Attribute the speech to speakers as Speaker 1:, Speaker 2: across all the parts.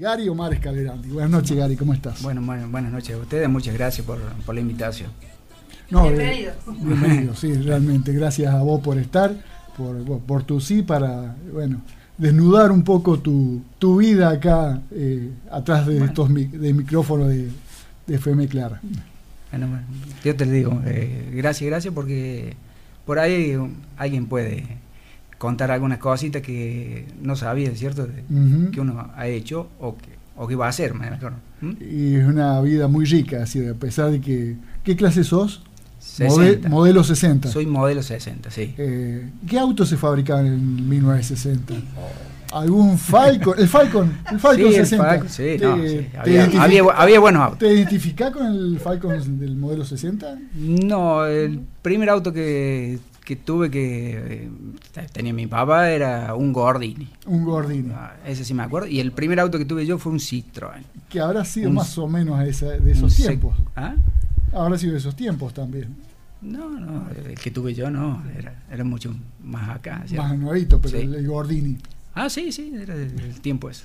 Speaker 1: Gary Omar Escalerandi. Buenas noches, Gary, ¿cómo estás?
Speaker 2: Bueno, buenas noches a ustedes, muchas gracias por, la invitación.
Speaker 1: bienvenido. bienvenido, sí, realmente. Gracias a vos por estar, por, por tu sí para, bueno, desnudar un poco tu, vida acá eh, atrás de estos de micrófonos de, de, FM Clara.
Speaker 2: Bueno, yo te digo, eh, gracias, gracias porque por ahí alguien puede contar algunas cositas que no sabía, ¿cierto? Que uno ha hecho o que, o que va a hacer, mejor.
Speaker 1: Y es una vida muy rica, así, a pesar de que... ¿Qué clase sos? modelo 60.
Speaker 2: Soy modelo 60, sí.
Speaker 1: Eh, ¿Qué autos se fabricaban en 1960? ¿Algún Falcon? El Falcon, el Falcon 60.
Speaker 2: sí, no, Había, había, buenos autos.
Speaker 1: ¿Te identificás con el Falcon del modelo 60?
Speaker 2: No, el primer auto que, que tuve que eh, tenía mi papá era un Gordini.
Speaker 1: Un Gordini.
Speaker 2: Ah, ese sí me acuerdo. Y el primer auto que tuve yo fue un Citroën.
Speaker 1: Que habrá sido más o menos de esos tiempos. ¿Ah? Habrá sido de esos tiempos también.
Speaker 2: No, no, el que tuve yo no, era, mucho más acá.
Speaker 1: Más nuevito, pero el, Gordini.
Speaker 2: Ah, sí, sí, era el, tiempo ese.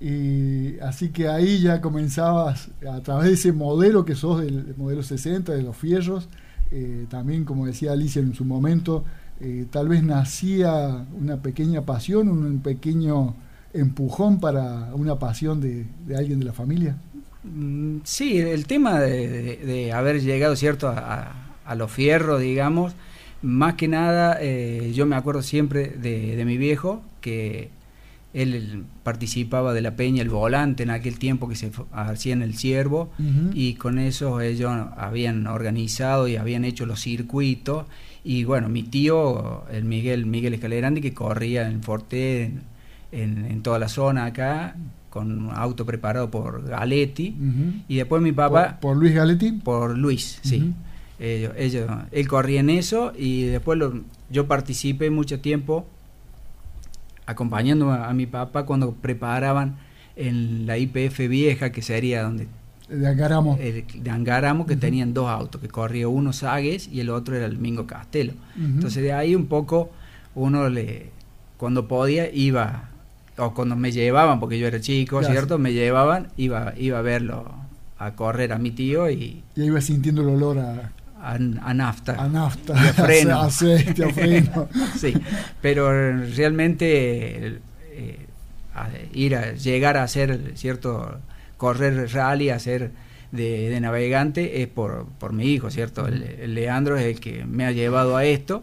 Speaker 1: Y así que ahí ya comenzabas, a través de ese modelo que sos del modelo 60, de los fierros, eh, también como decía Alicia en su momento, eh, tal vez nacía una pequeña pasión, un pequeño empujón para una pasión de alguien de la familia.
Speaker 2: Mm, sí, el tema de, haber llegado, ¿cierto?, a, los fierros, digamos, más que nada, eh, yo me acuerdo siempre de, mi viejo, que él participaba de la peña El Volante en aquel tiempo que se hacía en el Ciervo, y con eso ellos habían organizado y habían hecho los circuitos, y bueno, mi tío, el Miguel, Miguel Escalerandi, que corría en Forte, en toda la zona acá, con un auto preparado por Galetti. Y después mi papá...
Speaker 1: ¿Por, Luis Galetti?
Speaker 2: Por Luis, sí. ellos, él corría en eso y después yo participé mucho tiempo acompañando a, mi papá cuando preparaban en la IPF vieja, que sería donde...
Speaker 1: De Angaramo.
Speaker 2: de Angaramo, que tenían dos autos, que corría uno Sagues y el otro era el Mingo Castelo. Entonces de ahí un poco uno le, cuando podía, iba o cuando me llevaban, porque yo era chico, ¿cierto? Me llevaban, iba, iba a verlo, a correr a mi tío y...
Speaker 1: Y iba sintiendo el olor a...
Speaker 2: A, nafta.
Speaker 1: A nafta.
Speaker 2: Y a freno.
Speaker 1: Aceite, a freno.
Speaker 2: sí, pero realmente eh, ir a llegar a hacer, ¿cierto? Correr rally, hacer de, de navegante es por, por mi hijo, ¿cierto? el Leandro es el que me ha llevado a esto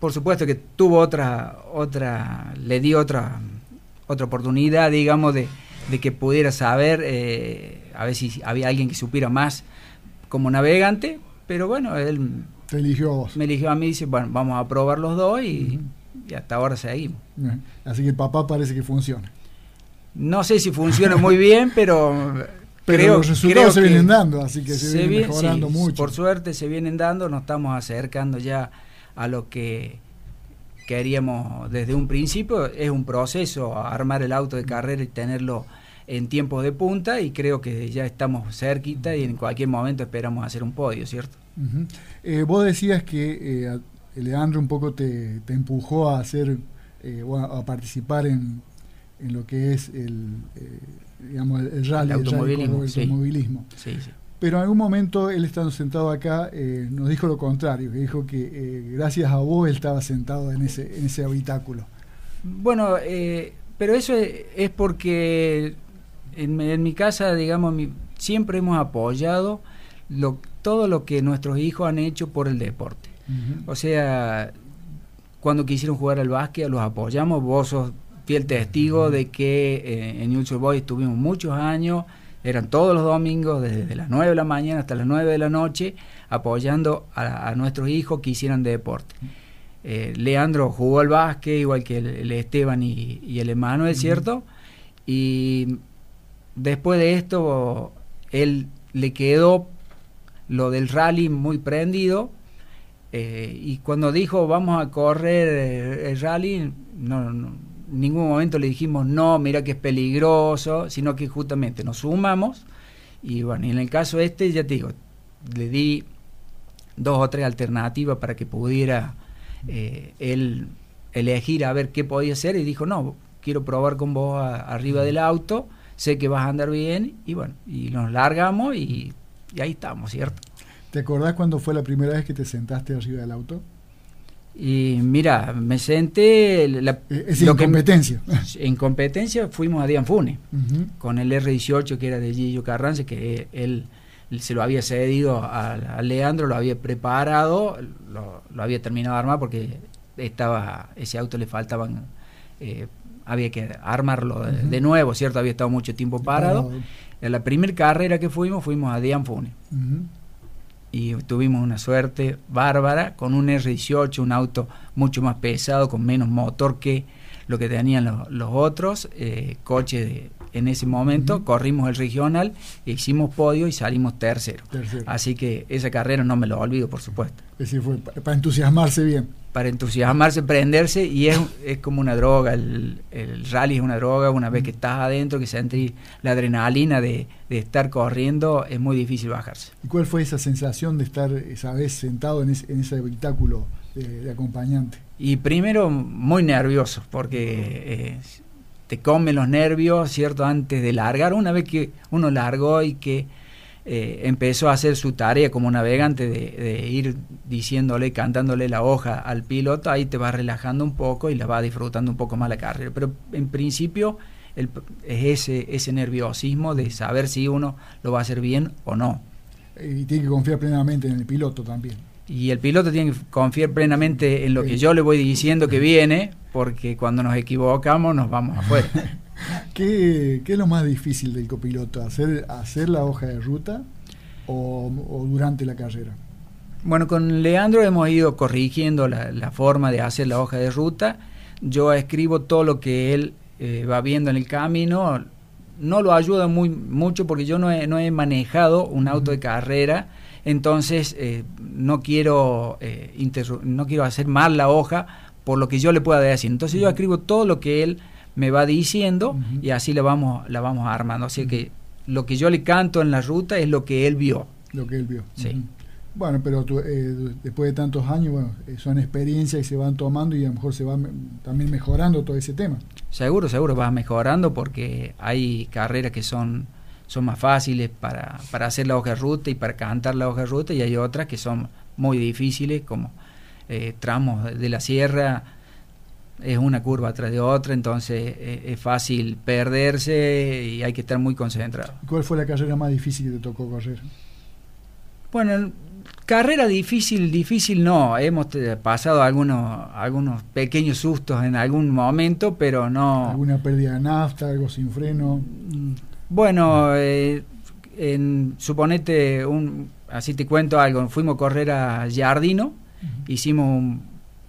Speaker 2: por supuesto que tuvo otra, otra, le di otra, otra oportunidad, digamos, de, que pudiera saber, eh, a ver si había alguien que supiera más como navegante, pero bueno, él
Speaker 1: eligió a vos.
Speaker 2: me eligió a mí y dice, bueno, vamos a probar los dos y, hasta ahora seguimos.
Speaker 1: Así que el papá parece que funciona.
Speaker 2: No sé si funciona muy bien, pero
Speaker 1: pero los resultados se vienen dando, así que se, vienen mejorando mucho.
Speaker 2: Por suerte se vienen dando, nos estamos acercando ya a lo que queríamos desde un principio. Es un proceso armar el auto de carrera y tenerlo en tiempos de punta y creo que ya estamos cerquita y en cualquier momento esperamos hacer un podio, ¿cierto?
Speaker 1: Eh, vos decías que eh, Leandro un poco te, empujó a hacer, eh, a participar en, en, lo que es el, digamos, el rally, el automovilismo. El automovilismo. Sí, sí. Pero en algún momento él estando sentado acá eh, nos dijo lo contrario, que dijo que eh, gracias a vos él estaba sentado en ese, en ese habitáculo.
Speaker 2: Bueno, eh, pero eso es, porque en, mi casa, digamos, siempre hemos apoyado lo, todo lo que nuestros hijos han hecho por el deporte. O sea, cuando quisieron jugar al básquet, los apoyamos. Vos sos fiel testigo de que en News Boys estuvimos muchos años Eran todos los domingos, desde las 9 de la mañana hasta las 9 de la noche, apoyando a, nuestros hijos que hicieran de deporte. Eh, Leandro jugó al básquet, igual que el, Esteban y, el Emanuel, ¿cierto? Y después de esto, él le quedó lo del rally muy prendido. Eh, y cuando dijo vamos a correr el rally, no, no, en ningún momento le dijimos no, mira que es peligroso, sino que justamente nos sumamos. Y bueno, y en el caso este, ya te digo, le di dos o tres alternativas para que pudiera eh, él elegir a ver qué podía hacer y dijo, no, quiero probar con vos arriba del auto, sé que vas a andar bien y bueno, y nos largamos y, ahí estamos, ¿cierto?
Speaker 1: ¿Te acordás cuándo fue la primera vez que te sentaste arriba del auto?
Speaker 2: Y mira, me senté...
Speaker 1: La, es en competencia.
Speaker 2: en competencia fuimos a Dianfune, con el R18 que era de Gillo Carranza, que él se lo había cedido a, Leandro, lo había preparado, lo, había terminado de armar porque estaba ese auto le faltaban, eh, había que armarlo de, nuevo, ¿cierto? Había estado mucho tiempo parado. En la primera carrera que fuimos, fuimos a Dianfune. Y tuvimos una suerte bárbara con un R18, un auto mucho más pesado, con menos motor que lo que tenían los, otros eh, coches de, en ese momento, corrimos el regional, hicimos podio y salimos tercero. Así que esa carrera no me lo olvido, por supuesto.
Speaker 1: Es decir, fue para entusiasmarse bien.
Speaker 2: Para entusiasmarse, prenderse, y es, es como una droga, el, rally es una droga, una vez que estás adentro, que sentís la adrenalina de, estar corriendo, es muy difícil bajarse.
Speaker 1: ¿Y cuál fue esa sensación de estar esa vez sentado en, ese, en ese habitáculo de, acompañante?
Speaker 2: Y primero muy nervioso, porque... Eh, te come los nervios, ¿cierto? Antes de largar, una vez que uno largó y que eh, empezó a hacer su tarea como navegante de, ir diciéndole, cantándole la hoja al piloto, ahí te va relajando un poco y la va disfrutando un poco más la carrera. Pero en principio es ese, ese nerviosismo de saber si uno lo va a hacer bien o no.
Speaker 1: Y tiene que confiar plenamente en el piloto también.
Speaker 2: Y el piloto tiene que confiar plenamente en lo que yo le voy diciendo que viene, porque cuando nos equivocamos nos vamos afuera.
Speaker 1: ¿Qué, es lo más difícil del copiloto? ¿Hacer, hacer la hoja de ruta o, durante la carrera?
Speaker 2: Bueno, con Leandro hemos ido corrigiendo la, forma de hacer la hoja de ruta. Yo escribo todo lo que él eh, va viendo en el camino. No lo ayuda muy, mucho porque yo no he, no he manejado un auto de carrera, entonces eh, no, quiero, eh, no quiero hacer mal la hoja por lo que yo le pueda decir. Entonces yo escribo todo lo que él me va diciendo y así la vamos, la vamos armando. Así que lo que yo le canto en la ruta es lo que él vio.
Speaker 1: Lo que él vio. Sí. Bueno, pero eh, después de tantos años, bueno, eh, son experiencias que se van tomando y a lo mejor se va también mejorando todo ese tema.
Speaker 2: Seguro, seguro va mejorando porque hay carreras que son, son más fáciles para, para hacer la hoja de ruta y para cantar la hoja de ruta y hay otras que son muy difíciles como eh, tramos de la sierra, es una curva atrás de otra, entonces eh, es fácil perderse y hay que estar muy concentrado.
Speaker 1: ¿Cuál fue la carrera más difícil que te tocó correr?
Speaker 2: Bueno, carrera difícil, difícil no, hemos pasado algunos, algunos pequeños sustos en algún momento, pero no...
Speaker 1: ¿Alguna pérdida de nafta, algo sin freno?
Speaker 2: Bueno, eh, en, suponete, un, así te cuento algo, fuimos a correr a Jardino, Hicimos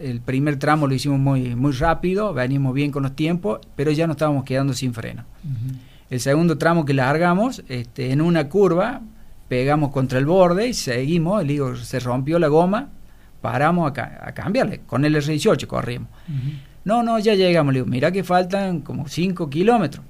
Speaker 2: el primer tramo lo hicimos muy, muy rápido, venimos bien con los tiempos, pero ya nos estábamos quedando sin freno. El segundo tramo que largamos, este, en una curva, pegamos contra el borde y seguimos, el se rompió la goma, paramos a, cambiarle, con el R18 corrimos. No, no, ya llegamos, le digo, mira que faltan como 5 kilómetros.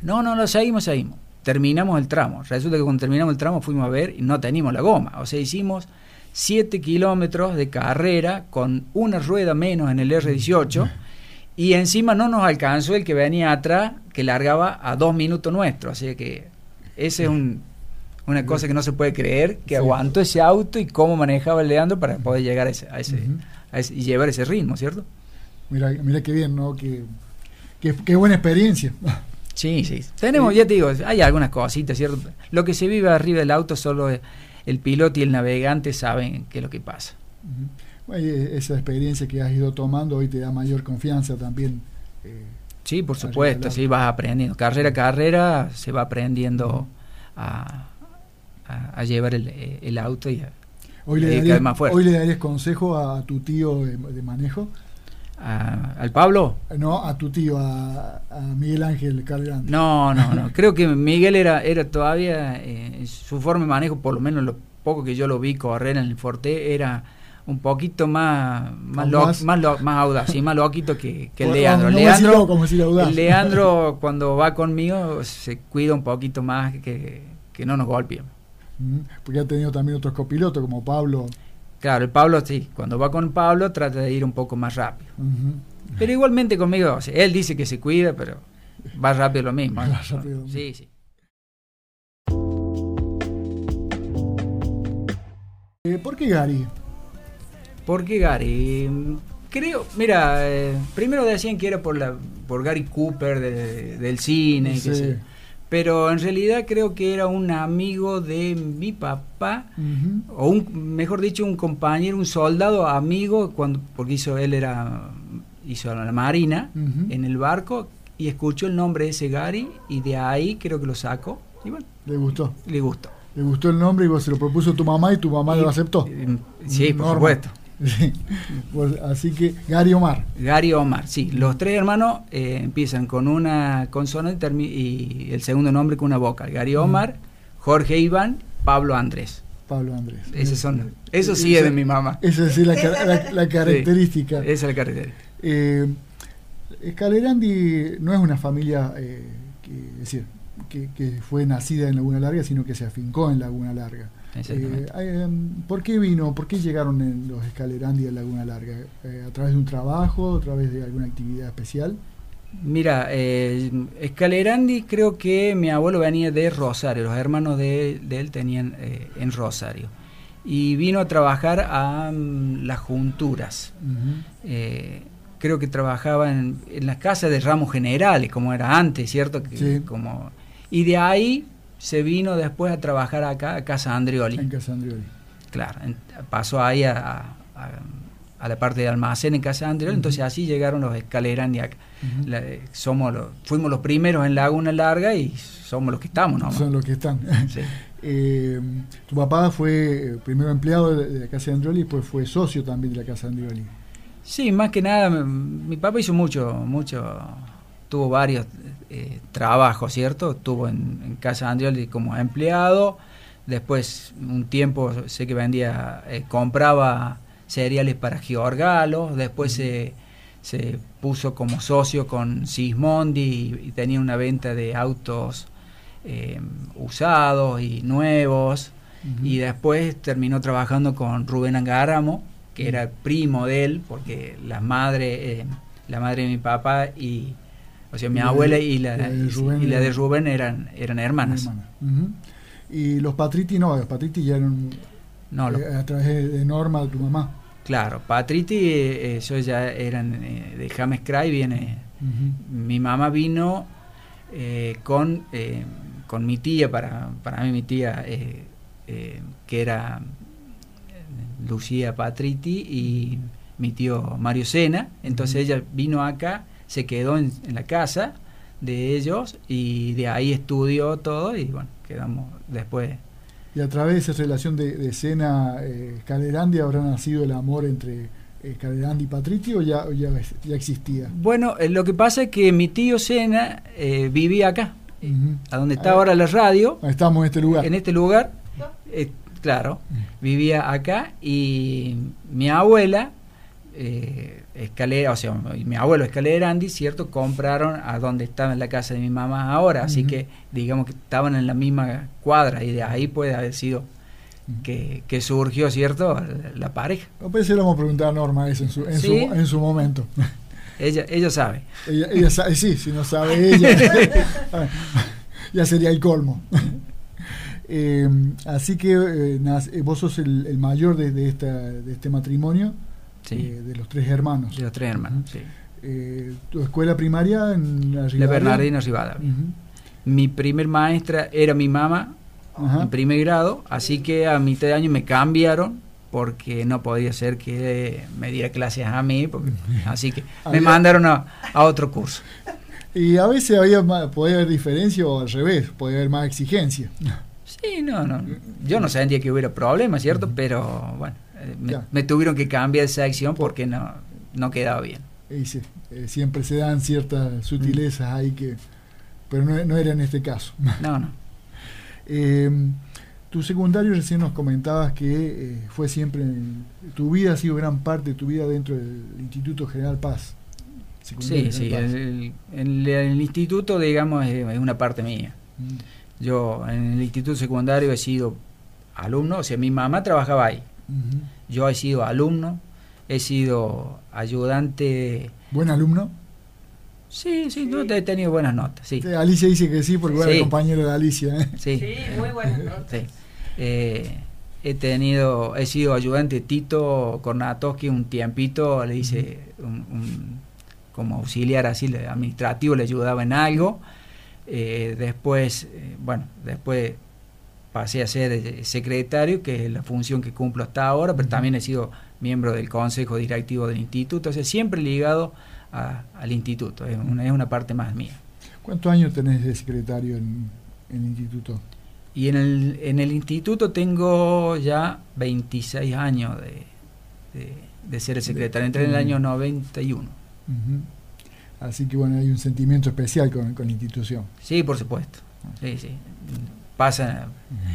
Speaker 2: No, no, lo seguimos, seguimos. Terminamos el tramo. Resulta que cuando terminamos el tramo fuimos a ver y no teníamos la goma. O sea, hicimos 7 kilómetros de carrera con una rueda menos en el R18 y encima no nos alcanzó el que venía atrás que largaba a dos minutos nuestro. Así que esa es una cosa que no se puede creer, que aguantó ese auto y cómo manejaba el Leandro para poder llegar a ese, a ese, y llevar ese ritmo, ¿cierto?
Speaker 1: Mira, mira qué bien, ¿no? Qué, qué, buena experiencia.
Speaker 2: Sí, sí. Tenemos, ya te digo, hay algunas cositas, ¿cierto? Lo que se vive arriba del auto solo es el piloto y el navegante saben qué es lo que pasa.
Speaker 1: esa experiencia que has ido tomando hoy te da mayor confianza también eh,
Speaker 2: Sí, por supuesto, sí, vas aprendiendo. Carrera a carrera se va aprendiendo a, a, llevar el, el, auto y a,
Speaker 1: hoy le, darías, más fuerte. ¿Hoy le darías consejo a tu tío de, manejo?
Speaker 2: ¿Al Pablo?
Speaker 1: No, a tu tío, a, Miguel Ángel Calderante.
Speaker 2: No, no, no. Creo que Miguel era, era todavía, eh, su forma de manejo, por lo menos lo poco que yo lo vi correr en el Forte, era un poquito más más, más, más, audaz y más loquito que, que el Leandro. Leandro, el Leandro cuando va conmigo se cuida un poquito más que, que no nos golpeen.
Speaker 1: Porque ha tenido también otros copilotos como Pablo.
Speaker 2: Claro, el Pablo sí, cuando va con Pablo trata de ir un poco más rápido. Pero igualmente conmigo, él dice que se cuida, pero va rápido lo mismo. Sí, sí.
Speaker 1: Eh, ¿Por qué Gary?
Speaker 2: ¿Por qué Gary? Creo, mira, eh, primero decían que era por la por Gary Cooper del cine, pero en realidad creo que era un amigo de mi papá, o un, mejor dicho, un compañero, un soldado amigo, cuando porque hizo él era hizo la marina en el barco y escuchó el nombre de ese Gary y de ahí creo que lo sacó y bueno,
Speaker 1: le gustó.
Speaker 2: Le gustó.
Speaker 1: Le gustó el nombre y vos se lo propuso tu mamá y tu mamá lo aceptó.
Speaker 2: Sí, por supuesto.
Speaker 1: Pues, así que Gary Omar.
Speaker 2: Gary Omar, sí. Los tres hermanos eh, empiezan con una consonante y el segundo nombre con una vocal. Gary Omar, Jorge Iván, Pablo Andrés.
Speaker 1: Pablo Andrés.
Speaker 2: Esos son, eso sí es de mi mamá.
Speaker 1: Esa es la, característica.
Speaker 2: esa es la característica.
Speaker 1: Eh, Escalerandi no es una familia, eh, que, decir, que, que, fue nacida en Laguna Larga, sino que se afincó en Laguna Larga. Eh, em, ¿Por qué vino? ¿Por qué llegaron en los Escalerandi a Laguna Larga? Eh, ¿A través de un trabajo? ¿A través de alguna actividad especial?
Speaker 2: Mira, eh, Escalerandi creo que mi abuelo venía de Rosario, los hermanos de, él tenían eh, en Rosario. Y vino a trabajar a mm, las junturas. creo que trabajaba en, en las casas de ramos generales, como era antes, ¿cierto? Que, como, y de ahí se vino después a trabajar acá a Casa Andrioli.
Speaker 1: En Casa Andrioli.
Speaker 2: Claro, pasó ahí a, a, la parte de almacén en Casa Andrioli, entonces así llegaron los escaleras acá. somos los, fuimos los primeros en Laguna Larga y somos los que estamos, ¿no?
Speaker 1: Son los que están. Eh, tu papá fue primero empleado de, la Casa Andrioli y después fue socio también de la Casa Andrioli.
Speaker 2: Sí, más que nada, mi papá hizo mucho, mucho, tuvo varios eh, trabajo, ¿cierto? Estuvo en, Casa Andrioli como empleado, después un tiempo sé que vendía, eh, compraba cereales para Giorgalo, después se, se puso como socio con Sismondi y, tenía una venta de autos eh, usados y nuevos, y después terminó trabajando con Rubén Angaramo, que era primo de él, porque la madre, la madre de mi papá y o sea, mi abuela y la, de Rubén, y la de Rubén eran, eran hermanas.
Speaker 1: Y los Patriti no, los Patriti ya eran no, eh, a través de, Norma, de tu mamá.
Speaker 2: Claro, Patriti, eh, ellos ya eran eh, de James Cray, viene. Mi mamá vino con, con mi tía, para, para mí mi tía, que era Lucía Patriti y mi tío Mario Sena. Entonces ella vino acá se quedó en, la casa de ellos y de ahí estudió todo y bueno, quedamos después.
Speaker 1: Y a través de esa relación de, escena eh, Calerandi habrá nacido el amor entre eh, Calerandi y Patricio o ya, ya, existía?
Speaker 2: Bueno, eh, lo que pasa es que mi tío Sena eh, vivía acá, a donde está ahora la radio.
Speaker 1: Estamos en este lugar.
Speaker 2: En este lugar, claro, vivía acá y mi abuela eh, Escalera, o sea, mi abuelo Escalera Andy, ¿cierto? Compraron a donde estaba en la casa de mi mamá ahora, así que digamos que estaban en la misma cuadra y de ahí puede haber sido que, surgió, ¿cierto? La, pareja.
Speaker 1: A veces le vamos a preguntar a Norma eso en su, en su, momento.
Speaker 2: Ella, ella sabe.
Speaker 1: Ella, sabe, sí, si no sabe ella, ya sería el colmo. Eh, así que eh, eh, vos sos el, mayor de, esta, de este matrimonio. Eh, de los tres hermanos.
Speaker 2: De los tres hermanos, sí.
Speaker 1: Eh, ¿Tu escuela primaria en
Speaker 2: la Rivadavia? Bernardino Rivadavia. Mi primer maestra era mi mamá, en primer grado, así que a mitad de año me cambiaron porque no podía ser que me diera clases a mí, así que me mandaron a, otro curso.
Speaker 1: Y a veces había más, podía haber diferencia o al revés, podía haber más exigencia.
Speaker 2: Sí, no, no. Yo no sabía que hubiera problemas, ¿cierto? Pero bueno, me, tuvieron que cambiar esa acción porque no, no quedaba bien.
Speaker 1: Y eh, siempre se dan ciertas sutilezas ahí que... Pero no, no, era en este caso.
Speaker 2: No, no.
Speaker 1: Em, tu secundario recién nos comentabas que eh, fue siempre... tu vida ha sido gran parte de tu vida dentro del Instituto General Paz.
Speaker 2: Sí, sí, el, el, instituto, digamos, es, una parte mía. Mm. Yo en el instituto secundario he sido alumno, o sea, mi mamá trabajaba ahí. Yo he sido alumno, he sido ayudante.
Speaker 1: ¿Buen alumno?
Speaker 2: Sí, sí, he tenido buenas notas. Sí.
Speaker 1: Alicia dice que sí, porque era compañero de Alicia. ¿eh?
Speaker 2: Sí. muy buenas notas. Eh, he tenido, he sido ayudante Tito Kornatowski un tiempito, le hice un como auxiliar así administrativo, le ayudaba en algo. Eh, después, eh, bueno, después pasé a ser eh, secretario, que es la función que cumplo hasta ahora, pero también he sido miembro del consejo directivo del instituto, entonces siempre ligado al instituto, es una, es una parte más mía.
Speaker 1: ¿Cuántos años tenés de secretario en, el instituto?
Speaker 2: Y en el, en el instituto tengo ya 26 años de, de, ser el secretario, entré en el año 91.
Speaker 1: Así que bueno, hay un sentimiento especial con, la institución.
Speaker 2: Sí, por supuesto. Sí, sí. Pasan,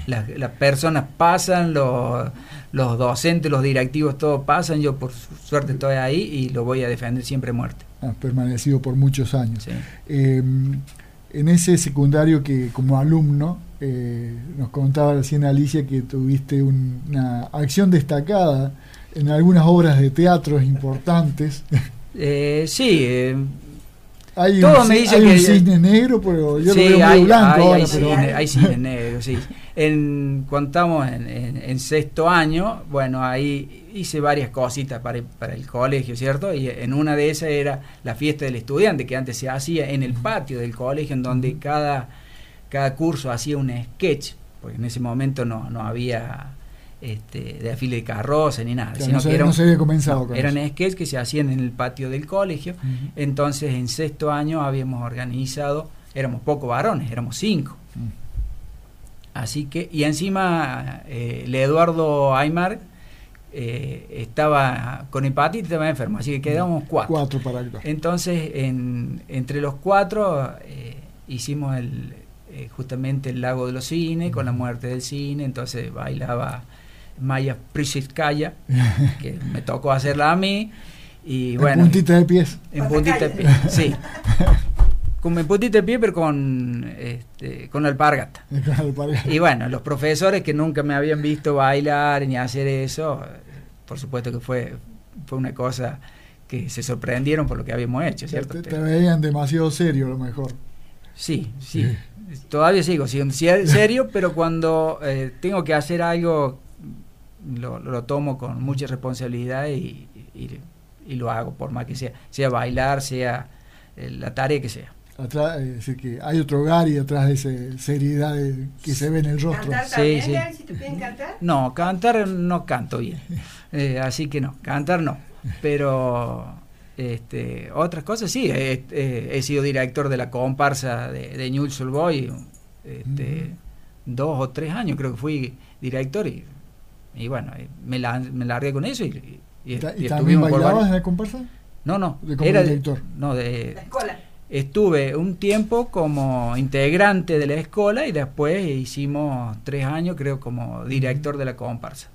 Speaker 2: las, personas pasan, los, los docentes, los directivos, todos pasan. Yo por suerte estoy ahí y lo voy a defender siempre muerte.
Speaker 1: Has permanecido por muchos años. Em, en ese secundario que como alumno, eh, nos contaba recién Alicia que tuviste una acción destacada en algunas obras de teatro importantes.
Speaker 2: Eh, sí.
Speaker 1: Hay un, me hay un cisne negro, pero yo lo veo hay, blanco.
Speaker 2: Hay, cisne, negro, sí. En, cuando estamos en, sexto año, bueno, ahí hice varias cositas para, para el colegio, ¿cierto? Y en una de esas era la fiesta del estudiante, que antes se hacía en el patio del colegio, en donde cada, cada curso hacía un sketch, porque en ese momento no, no había este, de afile de carroza ni nada.
Speaker 1: sino que eran, había comenzado
Speaker 2: Eran sketches que se hacían en el patio del colegio. Entonces, en sexto año habíamos organizado, éramos pocos varones, éramos cinco. Así que, y encima, eh, el Eduardo Aymar eh, estaba con hepatitis, estaba enfermo, así que quedamos cuatro.
Speaker 1: Cuatro para
Speaker 2: Entonces, entre los cuatro eh, hicimos el, justamente el lago de los cines, con la muerte del cine, entonces bailaba Maya Prisiskaya, que me tocó hacerla a mí. Y bueno,
Speaker 1: en puntita de pies.
Speaker 2: En puntita de pies, sí. Con, en puntita de pie, pero con, este, con alpargata. Y bueno, los profesores que nunca me habían visto bailar ni hacer eso, por supuesto que fue, fue una cosa que se sorprendieron por lo que habíamos hecho, ¿cierto?
Speaker 1: Te, veían demasiado serio a lo mejor.
Speaker 2: Sí, sí. Todavía sigo siendo serio, pero cuando eh, tengo que hacer algo lo, lo tomo con mucha responsabilidad y, y, lo hago, por más que sea, sea bailar, sea eh, la tarea que sea.
Speaker 1: Atrás, que hay otro hogar y atrás de esa seriedad que se ve en el rostro.
Speaker 3: ¿Cantar sí, sí. Si te cantar?
Speaker 2: No, cantar no canto bien. Eh, así que no, cantar no. Pero este, otras cosas sí, he, sido director de la comparsa de, de Newell's Boy este, dos o tres años creo que fui director y y bueno, me, la, me largué con eso y,
Speaker 1: y, ¿Y, también bailabas en la comparsa?
Speaker 2: No, no.
Speaker 1: ¿De como era director?
Speaker 2: No, de... La escuela. Estuve un tiempo como integrante de la escuela y después hicimos tres años, creo, como director de la comparsa.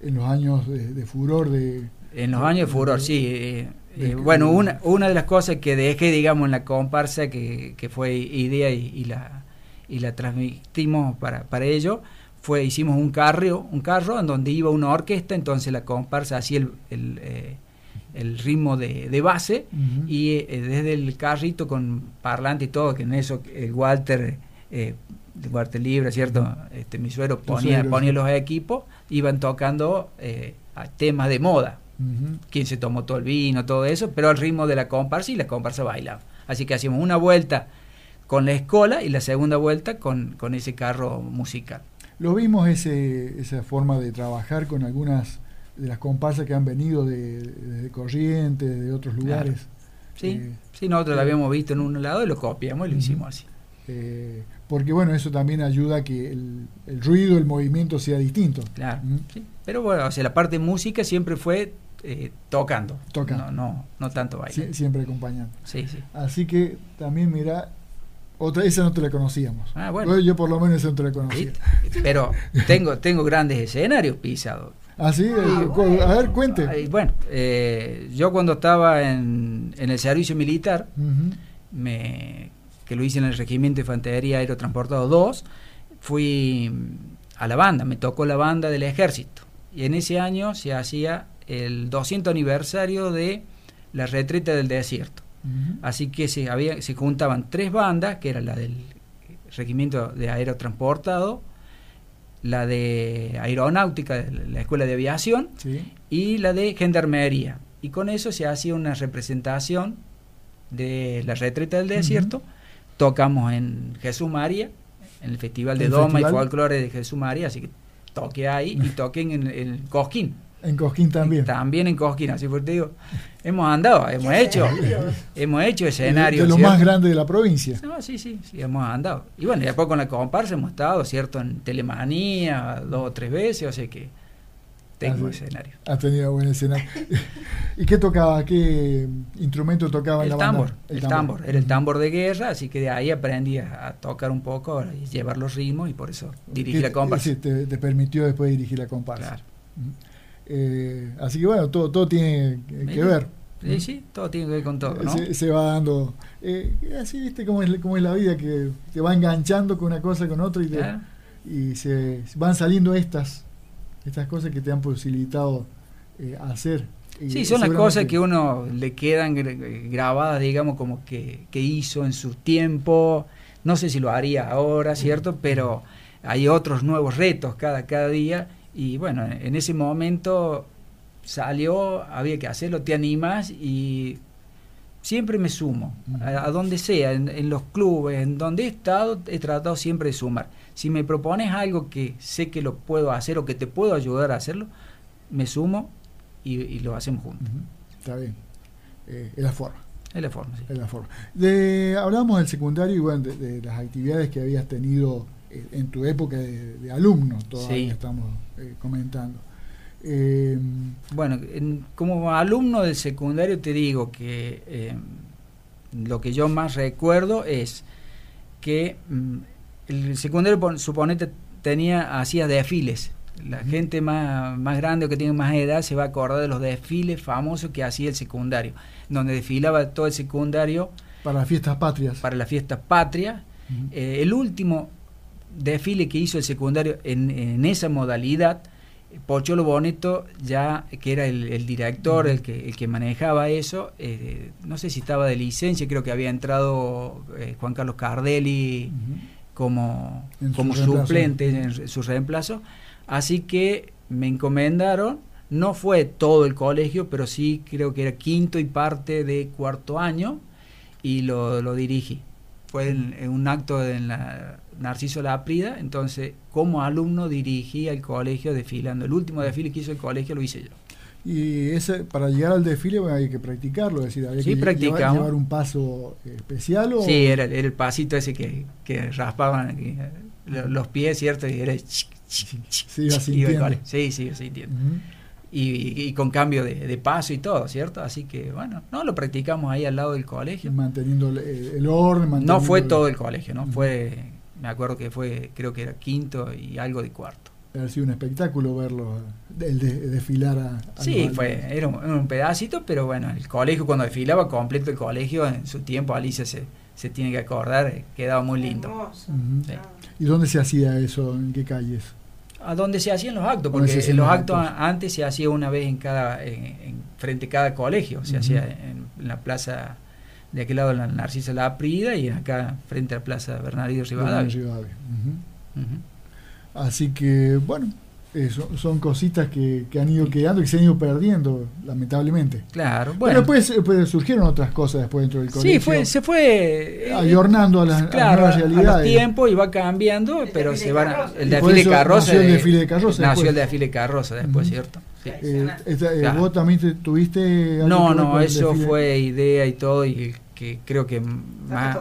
Speaker 1: En los años de, furor de...
Speaker 2: En los años de furor, sí. Eh, eh, bueno, una, una de las cosas que dejé, digamos, en la comparsa, que, que fue idea y, y, la, y la transmitimos para, para ello, fue hicimos un carro, un carro en donde iba una orquesta, entonces la comparsa hacía el, el, eh, el ritmo de, de base y eh, desde el carrito con parlante y todo, que en eso el Walter, eh, Walter Libre, ¿cierto? Este, mi suero ponía, ponía los equipos, iban tocando temas de moda. Quien se tomó todo el vino, todo eso, pero al ritmo de la comparsa y la comparsa bailaba. Así que hacíamos una vuelta con la escola y la segunda vuelta con, con ese carro musical.
Speaker 1: Lo vimos ese, esa forma de trabajar con algunas de las comparsas que han venido de, de Corrientes, de otros lugares.
Speaker 2: Sí, eh, sí, nosotros lo habíamos visto en un lado y lo copiamos y lo hicimos así.
Speaker 1: Eh, porque bueno, eso también ayuda a que el, ruido, el movimiento sea distinto.
Speaker 2: Claro, sí. Pero bueno, o sea, la parte de música siempre fue eh, tocando. Tocando. No, no, no tanto baile.
Speaker 1: siempre acompañando.
Speaker 2: Sí, sí.
Speaker 1: Así que también mira, otra, esa no te la conocíamos. Ah, bueno. Yo por lo menos esa no te la conocía.
Speaker 2: Pero tengo, tengo grandes escenarios pisados.
Speaker 1: Ah, sí, a ver, cuente.
Speaker 2: bueno, eh, yo cuando estaba en, en el servicio militar, me que lo hice en el Regimiento de Infantería Aerotransportado 2, fui a la banda, me tocó la banda del ejército. Y en ese año se hacía el 200 aniversario de la retreta del desierto. Así que se, había, se juntaban tres bandas, que era la del Regimiento de Aerotransportado, la de Aeronáutica, de la Escuela de Aviación, y la de Gendarmería. Y con eso se hacía una representación de la retreta del desierto. Tocamos en Jesús María, en el Festival de Doma y Folclore de Jesús María, así que toqué ahí y toquen en, el Cosquín.
Speaker 1: En Cosquín también.
Speaker 2: también en Cosquín, así por te digo, hemos andado, hemos hecho, hemos hecho escenarios.
Speaker 1: De lo más grande de la provincia.
Speaker 2: No, sí, sí, sí, hemos andado. Y bueno, y después con la comparsa hemos estado, ¿cierto? En Telemanía dos o tres veces, o sea que tengo escenario.
Speaker 1: Has tenido buen escenario. ¿Y qué tocaba? ¿Qué instrumento tocaba
Speaker 2: el
Speaker 1: la
Speaker 2: tambor, banda? El, tambor. Era el tambor de guerra, así que de ahí aprendí a, tocar un poco y llevar los ritmos y por eso dirigí la comparsa.
Speaker 1: Sí, te, permitió después dirigir la comparsa. Claro. Eh, así que bueno, todo, todo tiene que ver.
Speaker 2: Sí, sí, todo tiene que ver con todo. ¿no?
Speaker 1: Se, va dando. Eh, así, viste, cómo es, cómo es la vida, que te va enganchando con una cosa con otra y, y se van saliendo estas estas cosas que te han posibilitado eh, hacer.
Speaker 2: Sí, son las cosas que uno le quedan grabadas, digamos, como que, hizo en su tiempo. No sé si lo haría ahora, ¿cierto? Pero hay otros nuevos retos cada, cada día. Y bueno, en ese momento salió, había que hacerlo, te animas y siempre me sumo, a, donde sea, en, en, los clubes, en donde he estado, he tratado siempre de sumar. Si me propones algo que sé que lo puedo hacer o que te puedo ayudar a hacerlo, me sumo y, lo hacemos juntos.
Speaker 1: Está bien. Eh, es la forma.
Speaker 2: Es la forma, sí.
Speaker 1: Es la forma. De, hablamos del secundario y bueno, de, las actividades que habías tenido en tu época de, alumno, todavía estamos eh, comentando.
Speaker 2: bueno, como alumno del secundario te digo que lo que yo más recuerdo es que mm, el secundario, suponete, tenía, hacía desfiles. La gente más, más grande o que tiene más edad se va a acordar de los desfiles famosos que hacía el secundario, donde desfilaba todo el secundario.
Speaker 1: Para las fiestas patrias.
Speaker 2: Para las fiestas patrias. Eh, el último desfile que hizo el secundario en, esa modalidad, Pocholo Boneto, ya que era el, director, el, que, el que manejaba eso, eh, no sé si estaba de licencia, creo que había entrado eh, Juan Carlos Cardelli como, como suplente en su reemplazo. Así que me encomendaron, no fue todo el colegio, pero sí creo que era quinto y parte de cuarto año y lo, lo dirigí. Fue en, un acto en la Narciso Laprida, entonces como alumno dirigí al colegio desfilando. El último desfile que hizo el colegio lo hice yo.
Speaker 1: Y ese, para llegar al desfile hay que practicarlo, es decir, hay que llevar, un paso especial. ¿o?
Speaker 2: Sí, era, el pasito ese que, que raspaban los pies, ¿cierto? Y era...
Speaker 1: Sí, sintiendo.
Speaker 2: Sí, sí, sintiendo. y, y, con cambio de, paso y todo, ¿cierto? Así que, bueno, no lo practicamos ahí al lado del colegio.
Speaker 1: Manteniendo el, orden.
Speaker 2: no fue todo el colegio, ¿no? Fue, me acuerdo que fue, creo que era quinto y algo de cuarto.
Speaker 1: Ha sido un espectáculo verlo, el de, desfilar a...
Speaker 2: sí, fue, era un, pedacito, pero bueno, el colegio cuando desfilaba completo el colegio, en su tiempo Alicia se, se tiene que acordar, quedaba muy lindo.
Speaker 1: ¿Y dónde se hacía eso? ¿En qué calles?
Speaker 2: A dónde se hacían los actos, porque los actos, antes se hacía una vez en cada, en, frente a cada colegio, se hacía en, la plaza de aquel lado la Narcisa La Prida y acá frente a la plaza Bernardino Rivadavia. Rivadavia.
Speaker 1: Así que, bueno, son cositas que, han ido quedando y se han ido perdiendo, lamentablemente.
Speaker 2: Claro,
Speaker 1: bueno. Pero después, surgieron otras cosas después dentro del colegio.
Speaker 2: Sí, fue, se fue
Speaker 1: eh, ayornando a las, nuevas realidades. A
Speaker 2: tiempo iba cambiando, pero se van el desfile de carroza.
Speaker 1: Nació el desfile de carroza.
Speaker 2: Nació el desfile de carroza después, ¿cierto?
Speaker 1: Eh, eh, ¿Vos también tuviste
Speaker 2: No, no, eso fue idea y todo, y que creo que más.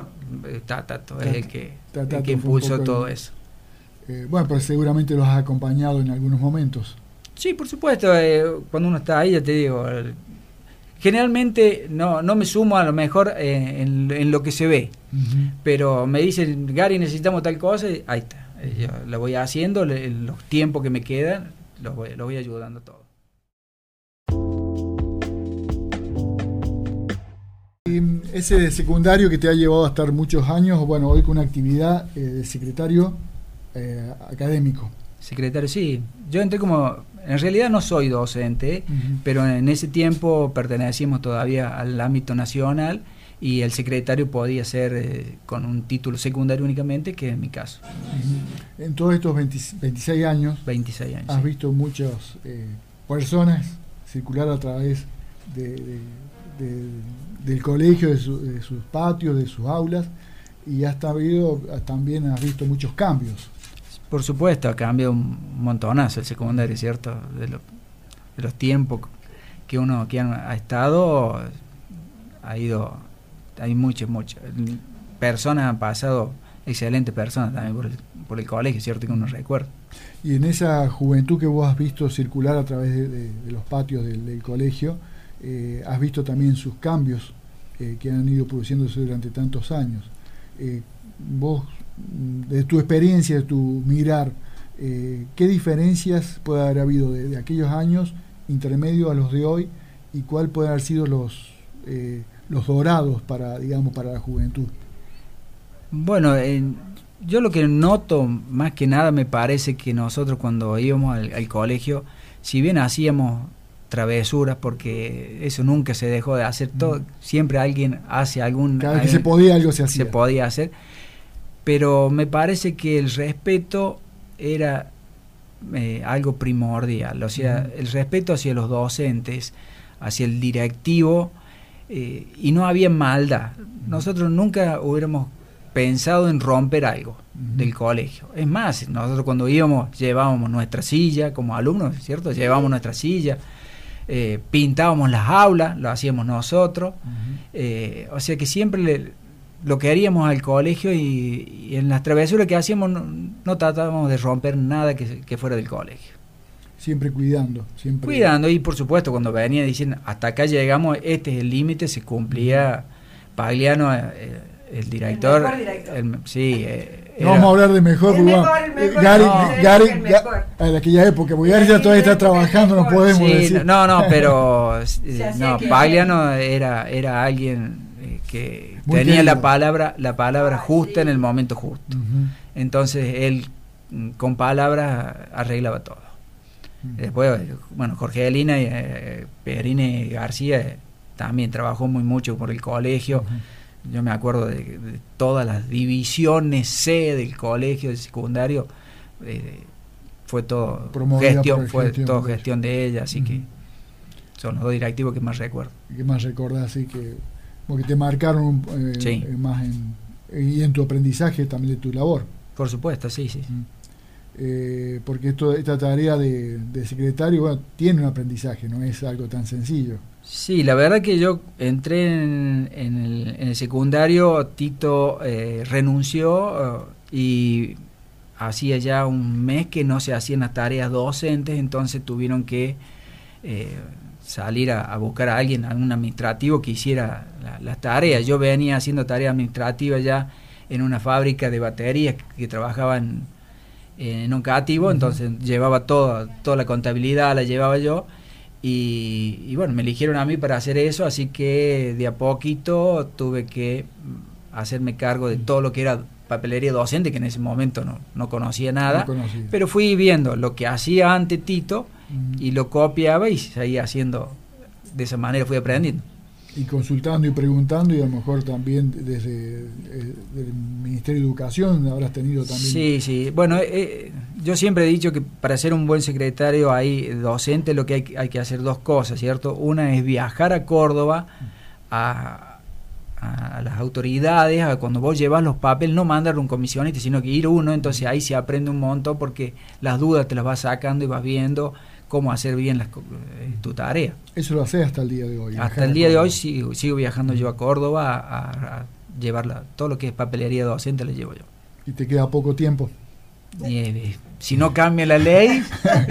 Speaker 2: Tato es el que, el que impulsó todo eso.
Speaker 1: bueno, pero seguramente los has acompañado en algunos momentos.
Speaker 2: Sí, por supuesto. cuando uno está ahí, ya te digo, generalmente no, no me sumo a lo mejor en, lo que se ve, pero me dicen, Gary, necesitamos tal cosa, y ahí está. Yo lo voy haciendo, en los tiempos que me quedan, los voy, los voy ayudando todo.
Speaker 1: Ese secundario que te ha llevado a estar muchos años, bueno, hoy con una actividad eh, de secretario eh, académico.
Speaker 2: Secretario, sí. Yo entré como, en realidad no soy docente, pero en ese tiempo pertenecíamos todavía al ámbito nacional y el secretario podía ser eh, con un título secundario únicamente, que es mi caso.
Speaker 1: En todos estos 26 años,
Speaker 2: 26 años
Speaker 1: has visto muchas personas circular a través de del colegio, de, sus patios, de sus aulas, y hasta habido, también has visto muchos cambios.
Speaker 2: Por supuesto, ha cambiado un montonazo el secundario, ¿cierto? De, de los tiempos que uno que ha estado, ha ido, hay muchas, muchas. Personas han pasado, excelentes personas también por el, por el colegio, ¿cierto? Que uno recuerda.
Speaker 1: Y en esa juventud que vos has visto circular a través de, los patios del colegio, eh, has visto también sus cambios eh, que han ido produciéndose durante tantos años. Eh, vos, de tu experiencia, de tu mirar, ¿qué diferencias puede haber habido de, aquellos años intermedios a los de hoy y cuál pueden haber sido los, los dorados para, digamos, para la juventud?
Speaker 2: Bueno, yo lo que noto más que nada me parece que nosotros cuando íbamos al colegio, si bien hacíamos travesuras porque eso nunca se dejó de hacer. Todo siempre alguien hace algún
Speaker 1: cada vez que se podía algo se hacía.
Speaker 2: se podía hacer. Pero me parece que el respeto era eh, algo primordial. O sea el respeto hacia los docentes hacia el directivo eh, y no había maldad. Nosotros nunca hubiéramos pensado en romper algo del colegio. Es más, nosotros cuando íbamos llevábamos nuestra silla como alumnos, ¿cierto? Llevábamos nuestra silla, eh, pintábamos las aulas, lo hacíamos nosotros, eh, o sea que siempre lo que haríamos al colegio y, en las travesuras que hacíamos no, tratábamos de romper nada que, fuera del colegio.
Speaker 1: Siempre cuidando, siempre.
Speaker 2: Cuidando, y por supuesto, cuando venía diciendo hasta acá llegamos, este es el límite, se cumplía. Pagliano, eh, el director. sí,
Speaker 1: no vamos a hablar de mejor, el mejor, Gary, Gary, en aquella época, porque Gary ya todavía está trabajando, no podemos decir.
Speaker 2: No, no, pero no, Pagliano era, era alguien eh, que tenía la palabra, la palabra ah, justa en el momento justo. Entonces él mm, con palabras arreglaba todo. Después, bueno, Jorge Elina y eh, Perine García eh, también trabajó muy mucho por el colegio. Yo me acuerdo de, todas las divisiones C del colegio, del secundario, eh, fue todo gestión, fue todo gestión de ella, así que son los dos directivos que más recuerdo.
Speaker 1: Que más recuerdas, así que porque te marcaron eh, eh, más en, y en tu aprendizaje también de tu labor.
Speaker 2: Por supuesto, sí, sí.
Speaker 1: porque esto, esta tarea de, de secretario bueno, tiene un aprendizaje, no es algo tan sencillo.
Speaker 2: Sí, la verdad que yo entré en, el, secundario, Tito eh, renunció eh, y hacía ya un mes que no se hacían las tareas docentes, entonces tuvieron que eh, salir a, buscar a alguien, a un administrativo que hiciera las tareas. Yo venía haciendo tareas administrativas ya en una fábrica de baterías que, trabajaba en, en un cativo, entonces llevaba toda, toda la contabilidad, la llevaba yo y, bueno, me eligieron a mí para hacer eso, así que de a poquito tuve que hacerme cargo de todo lo que era papelería docente, que en ese momento no, no conocía nada, pero fui viendo lo que hacía antes Tito y lo copiaba y seguía haciendo de esa manera, fui aprendiendo
Speaker 1: y consultando y preguntando y a lo mejor también desde eh, el Ministerio de Educación habrás tenido también.
Speaker 2: Sí, sí. Bueno, eh, eh, yo siempre he dicho que para ser un buen secretario hay docente lo que hay, hay que hacer dos cosas, ¿cierto? Una es viajar a Córdoba a, a las autoridades, a cuando vos llevas los papeles, no mandar un comisionista, sino que ir uno, entonces ahí se aprende un montón porque las dudas te las vas sacando y vas viendo cómo hacer bien las, tu tarea.
Speaker 1: Eso lo haces hasta el día de hoy.
Speaker 2: Hasta el día de hoy sigo, sigo viajando yo a Córdoba a, a llevarla, todo lo que es papelería docente lo llevo yo.
Speaker 1: ¿Y te queda poco tiempo?
Speaker 2: Eh, si no cambia la ley,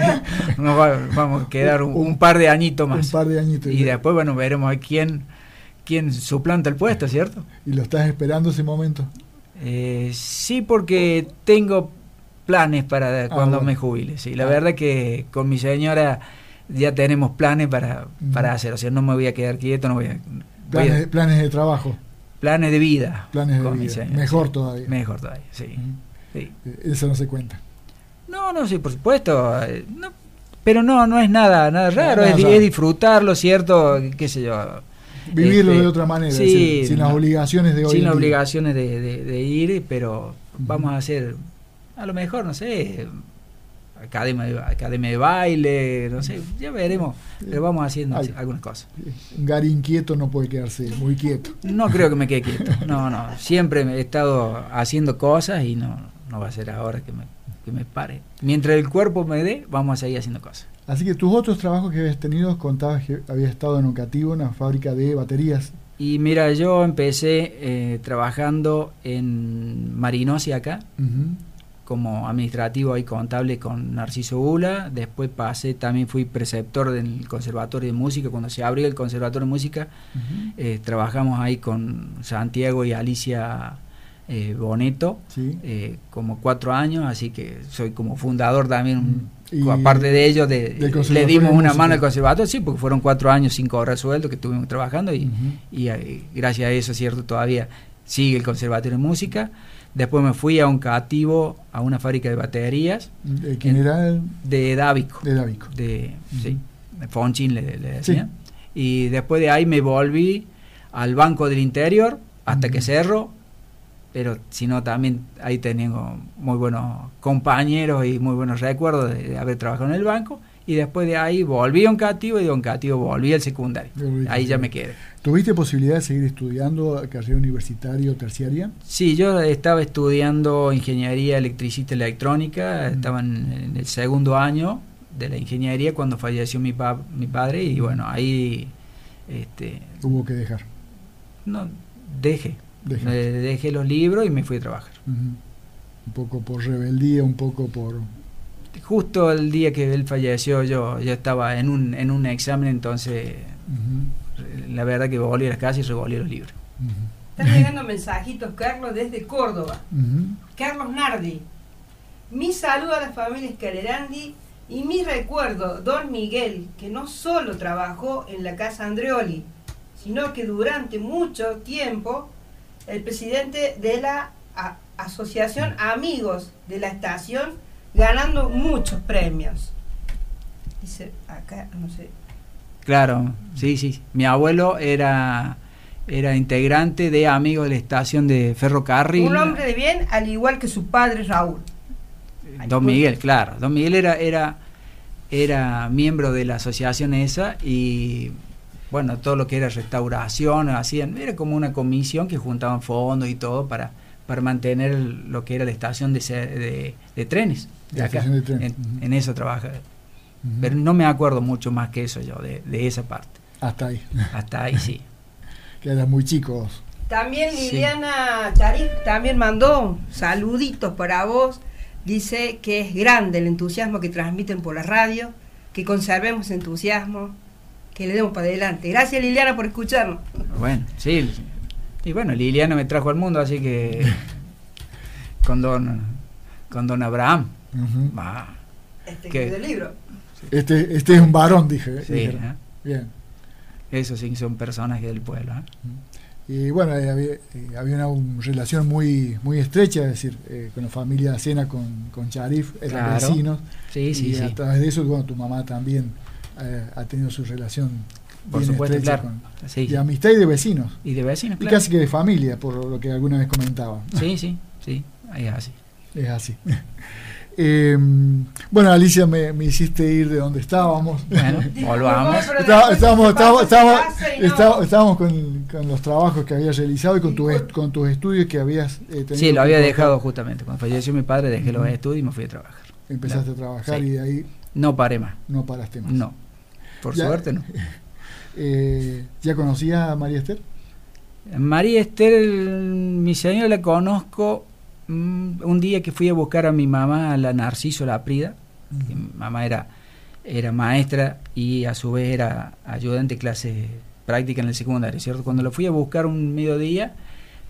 Speaker 2: nos vamos a quedar un, par de añitos más.
Speaker 1: Un par de añitos.
Speaker 2: Y después, bueno, veremos a quién, quién suplanta el puesto, ¿cierto?
Speaker 1: ¿Y lo estás esperando ese momento?
Speaker 2: Eh, sí, porque tengo planes para ah, cuando me jubile. Sí, la ah. verdad que con mi señora ya tenemos planes para, para hacer. O sea, no me voy a quedar quieto, no voy a...
Speaker 1: Planes, planes de trabajo.
Speaker 2: Planes de vida.
Speaker 1: Planes de vida. Mejor todavía.
Speaker 2: Mejor todavía, sí.
Speaker 1: sí. Eso no se cuenta.
Speaker 2: No, no, sí, por supuesto. Eh, pero no, no es nada, nada raro. es, disfrutarlo, ¿cierto? ¿Qué sé yo?
Speaker 1: Vivirlo de este, otra manera, sin las obligaciones de hoy.
Speaker 2: Sin obligaciones de, ir, pero vamos a hacer, a lo mejor, no sé, academia de, academia de baile, no sé, ya veremos, pero vamos haciendo algunas cosas.
Speaker 1: Un Gary inquieto no puede quedarse muy quieto.
Speaker 2: No creo que me quede quieto, no, no, siempre he estado haciendo cosas y no, no va a ser ahora que me que me pare. Mientras el cuerpo me dé, vamos a seguir haciendo cosas.
Speaker 1: Así que tus otros trabajos que habías tenido, contabas que habías estado en Ocativo, en una fábrica de baterías.
Speaker 2: Y mira, yo empecé eh, trabajando en Marinosi acá, como administrativo y contable con Narciso Ula. Después pasé, también fui preceptor del Conservatorio de Música. Cuando se abrió el Conservatorio de Música, eh, trabajamos ahí con Santiago y Alicia eh, Boneto, eh, como cuatro años, así que soy como fundador también, mm. aparte de ello, le dimos una mano al conservatorio, sí, porque fueron cuatro años sin cobrar sueldo que estuvimos trabajando y, y, gracias a eso, cierto, todavía sigue el conservatorio de música. Después me fui a un cativo, a una fábrica de baterías.
Speaker 1: ¿De quién era?
Speaker 2: De Davico.
Speaker 1: De Davico.
Speaker 2: De, sí, Fonchin le, decía. Y después de ahí me volví al Banco del Interior hasta que cerró pero sino también ahí tengo muy buenos compañeros y muy buenos recuerdos de, haber trabajado en el banco y después de ahí volví a un cativo y de un cativo volví al secundario. Ahí ya me quedé.
Speaker 1: ¿Tuviste posibilidad de seguir estudiando carrera universitaria o terciaria?
Speaker 2: Sí, yo estaba estudiando ingeniería electricista electrónica, estaba en, el segundo año de la ingeniería cuando falleció mi, mi padre y bueno, ahí... Este,
Speaker 1: Hubo que dejar.
Speaker 2: No, dejé Dejé. los libros y me fui a trabajar.
Speaker 1: Un poco por rebeldía, un poco por...
Speaker 2: Justo el día que él falleció yo, yo estaba en un, en un examen, entonces la verdad que volví a la casa y revolví los libros.
Speaker 3: Están llegando mensajitos, Carlos, desde Córdoba. Carlos Nardi. Mi saludo a la familia Escalerandi y mi recuerdo, don Miguel, que no solo trabajó en la casa Andreoli, sino que durante mucho tiempo el presidente de la Asociación Amigos de la Estación, ganando muchos premios. Dice acá, no sé.
Speaker 2: Claro, sí, sí. Mi abuelo era, era integrante de Amigos de la Estación de Ferrocarril.
Speaker 3: Un hombre de bien, al igual que su padre Raúl.
Speaker 2: Don Miguel, claro. Don Miguel era, era, era miembro de la asociación esa y bueno, todo lo que era restauración, hacían, era como una comisión que juntaban fondos y todo para, para mantener lo que era la estación de, de, trenes. De acá. En, eso trabaja. Pero no me acuerdo mucho más que eso yo, de, esa parte.
Speaker 1: Hasta ahí.
Speaker 2: Hasta ahí, sí.
Speaker 1: que eran muy chicos.
Speaker 3: También Liliana Charif también mandó saluditos para vos. Dice que es grande el entusiasmo que transmiten por la radio, que conservemos entusiasmo, que le demos para adelante. Gracias Liliana por escucharnos.
Speaker 2: Bueno, sí. Y bueno, Liliana me trajo al mundo, así que con don, con don Abraham.
Speaker 3: Este que del libro.
Speaker 1: Este, este es un varón, dije.
Speaker 2: Sí, ¿eh? Bien. Eso sí, son personajes del pueblo. ¿eh?
Speaker 1: Y bueno, eh, había, había, una, relación muy muy estrecha, es decir, con la familia Cena con, con Charif, eran vecinos.
Speaker 2: Sí, sí,
Speaker 1: y a través de eso, bueno, tu mamá también eh, ha tenido su relación
Speaker 2: por supuesto, claro.
Speaker 1: de amistad y de vecinos.
Speaker 2: Y de vecinos,
Speaker 1: Y casi que de familia, por lo que alguna vez comentaba.
Speaker 2: Sí, sí, sí, es así.
Speaker 1: Es así. Eh, bueno, Alicia, me, me, hiciste ir de donde estábamos.
Speaker 2: Bueno, volvamos.
Speaker 1: estábamos, estábamos, estábamos, con, con, los trabajos que habías realizado y con, tu, con tus estudios que habías
Speaker 2: eh, tenido. Sí, lo había dejado justamente. Cuando falleció mi padre, dejé los estudios y me fui a trabajar.
Speaker 1: Empezaste a trabajar y de ahí
Speaker 2: No paré más.
Speaker 1: No paraste más.
Speaker 2: No, por suerte no.
Speaker 1: Eh, ¿Ya conocía a María Esther?
Speaker 2: María Esther, mi señora la conozco mm, un día que fui a buscar a mi mamá, a la Narciso La Prida. Mi mamá era, era maestra y a su vez era ayudante de clase práctica en el secundario, ¿cierto? Cuando la fui a buscar un mediodía,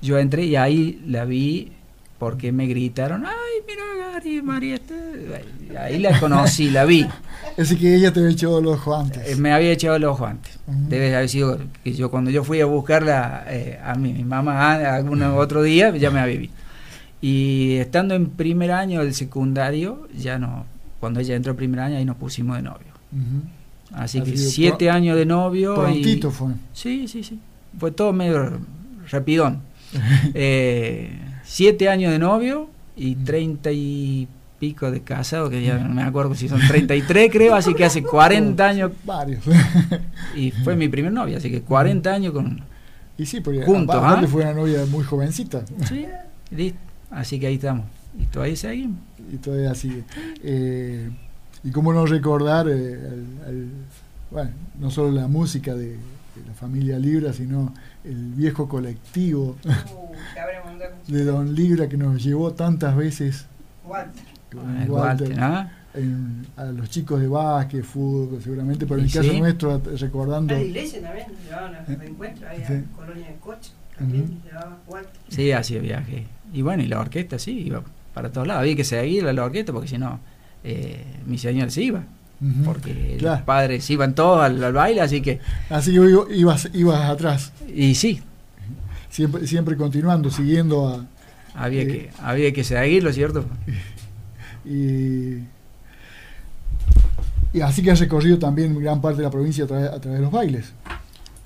Speaker 2: yo entré y ahí la vi porque me gritaron, ay, mira Gary, María Esther. Ahí la conocí, la vi.
Speaker 1: Así que ella te había echado el ojo antes.
Speaker 2: Eh, me había echado el ojo antes. Debe haber sido que yo cuando yo fui a buscarla eh, a mi, mi mamá algún otro día, ya me había visto. Y estando en primer año del secundario, ya no, cuando ella entró en primer año, ahí nos pusimos de novio. Así, que siete años de novio.
Speaker 1: Prontito fue.
Speaker 2: Sí, sí, sí. Fue todo medio rapidón. eh, siete años de novio y treinta y pico de casado, que ya no me acuerdo si son 33 creo, así que hace 40 años.
Speaker 1: Varios.
Speaker 2: y fue mi primer novia, así que 40 años con...
Speaker 1: Y sí, porque
Speaker 2: juntos,
Speaker 1: ¿ah? fue una novia muy jovencita.
Speaker 2: Sí, listo. Así que ahí estamos. Y todavía seguimos.
Speaker 1: Y todavía sigue. Eh, y cómo no recordar, eh, el, el, bueno, no solo la música de, de, la familia Libra, sino el viejo colectivo uh, de Don Libra que nos llevó tantas veces.
Speaker 3: Walter.
Speaker 2: Ah, Walter, ¿ah?
Speaker 1: en, a los chicos de básquet, fútbol, seguramente, pero en el caso sí. nuestro, recordando.
Speaker 3: A la iglesia también, llevaban a reencuentros, había sí. colonia de coche, también uh -huh. llevaba Walter.
Speaker 2: Sí, hacía viaje. Y bueno, y la orquesta, sí, iba para todos lados. Había que seguir a la orquesta porque si no, eh, mi señor se iba. Uh -huh. Porque claro. los padres iban todos al, al, baile, así que.
Speaker 1: Así que ibas, ibas atrás.
Speaker 2: Y sí.
Speaker 1: Siempre, siempre continuando, siguiendo a.
Speaker 2: Había, eh, que, había que seguirlo, ¿cierto?
Speaker 1: Y, y, así que has recorrido también gran parte de la provincia a, tra a través de los bailes.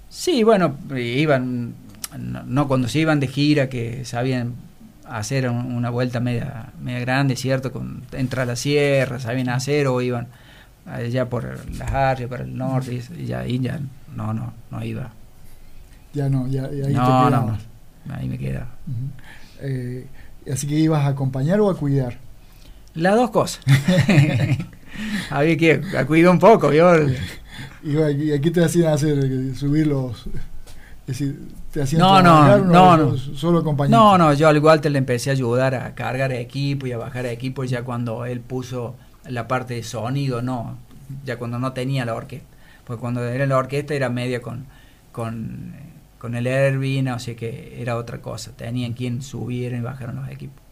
Speaker 2: Sí, bueno, iban, no, no, cuando se iban de gira, que sabían hacer una vuelta media, media grande, ¿cierto? Con, entrar a la sierra, sabían hacer, o iban allá por las áreas, para el norte, y ya ahí ya no, no, no iba.
Speaker 1: Ya no, ya, ya ahí
Speaker 2: no, te no, ahí me quedaba.
Speaker 1: Uh -huh. eh, así que ibas a acompañar o a cuidar.
Speaker 2: Las dos cosas. Había que cuidar un poco, ¿vio?
Speaker 1: ¿Y aquí te hacían hacer? ¿Subir los.? Es decir, ¿te hacían
Speaker 2: no, no, no, no,
Speaker 1: solo acompañar?
Speaker 2: No, no, yo al igual te le empecé a ayudar a cargar equipo y a bajar equipo ya cuando él puso la parte de sonido, no, ya cuando no tenía la orquesta. Porque cuando era la orquesta era media con, con, con el Erwin, o sea que era otra cosa. Tenían quien subieran y bajaron los equipos.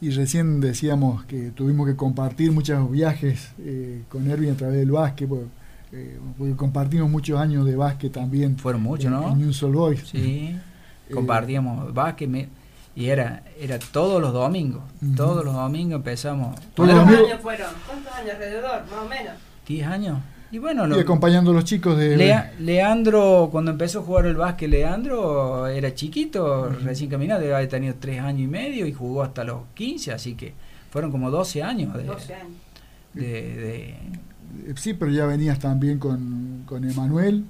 Speaker 1: Y recién decíamos que tuvimos que compartir muchos viajes eh, con Erwin a través del básquet, porque, eh, porque, compartimos muchos años de básquet también.
Speaker 2: Fueron muchos, ¿no?
Speaker 1: En New Soul Boys.
Speaker 2: Sí, eh, compartíamos básquet me, y era era todos los domingos. Uh -huh. Todos los domingos empezamos.
Speaker 3: ¿Cuántos años fueron? ¿Cuántos años alrededor, más o menos?
Speaker 2: ¿10 años? Y bueno,
Speaker 1: lo, y acompañando a los chicos de.
Speaker 2: Lea, Leandro, cuando empezó a jugar el básquet, Leandro era chiquito, uh -huh. recién caminado, debe haber tenido 3 años y medio y jugó hasta los 15, así que fueron como 12 años. De,
Speaker 3: 12 años.
Speaker 2: De, de,
Speaker 1: sí, pero ya venías también con, con Emanuel.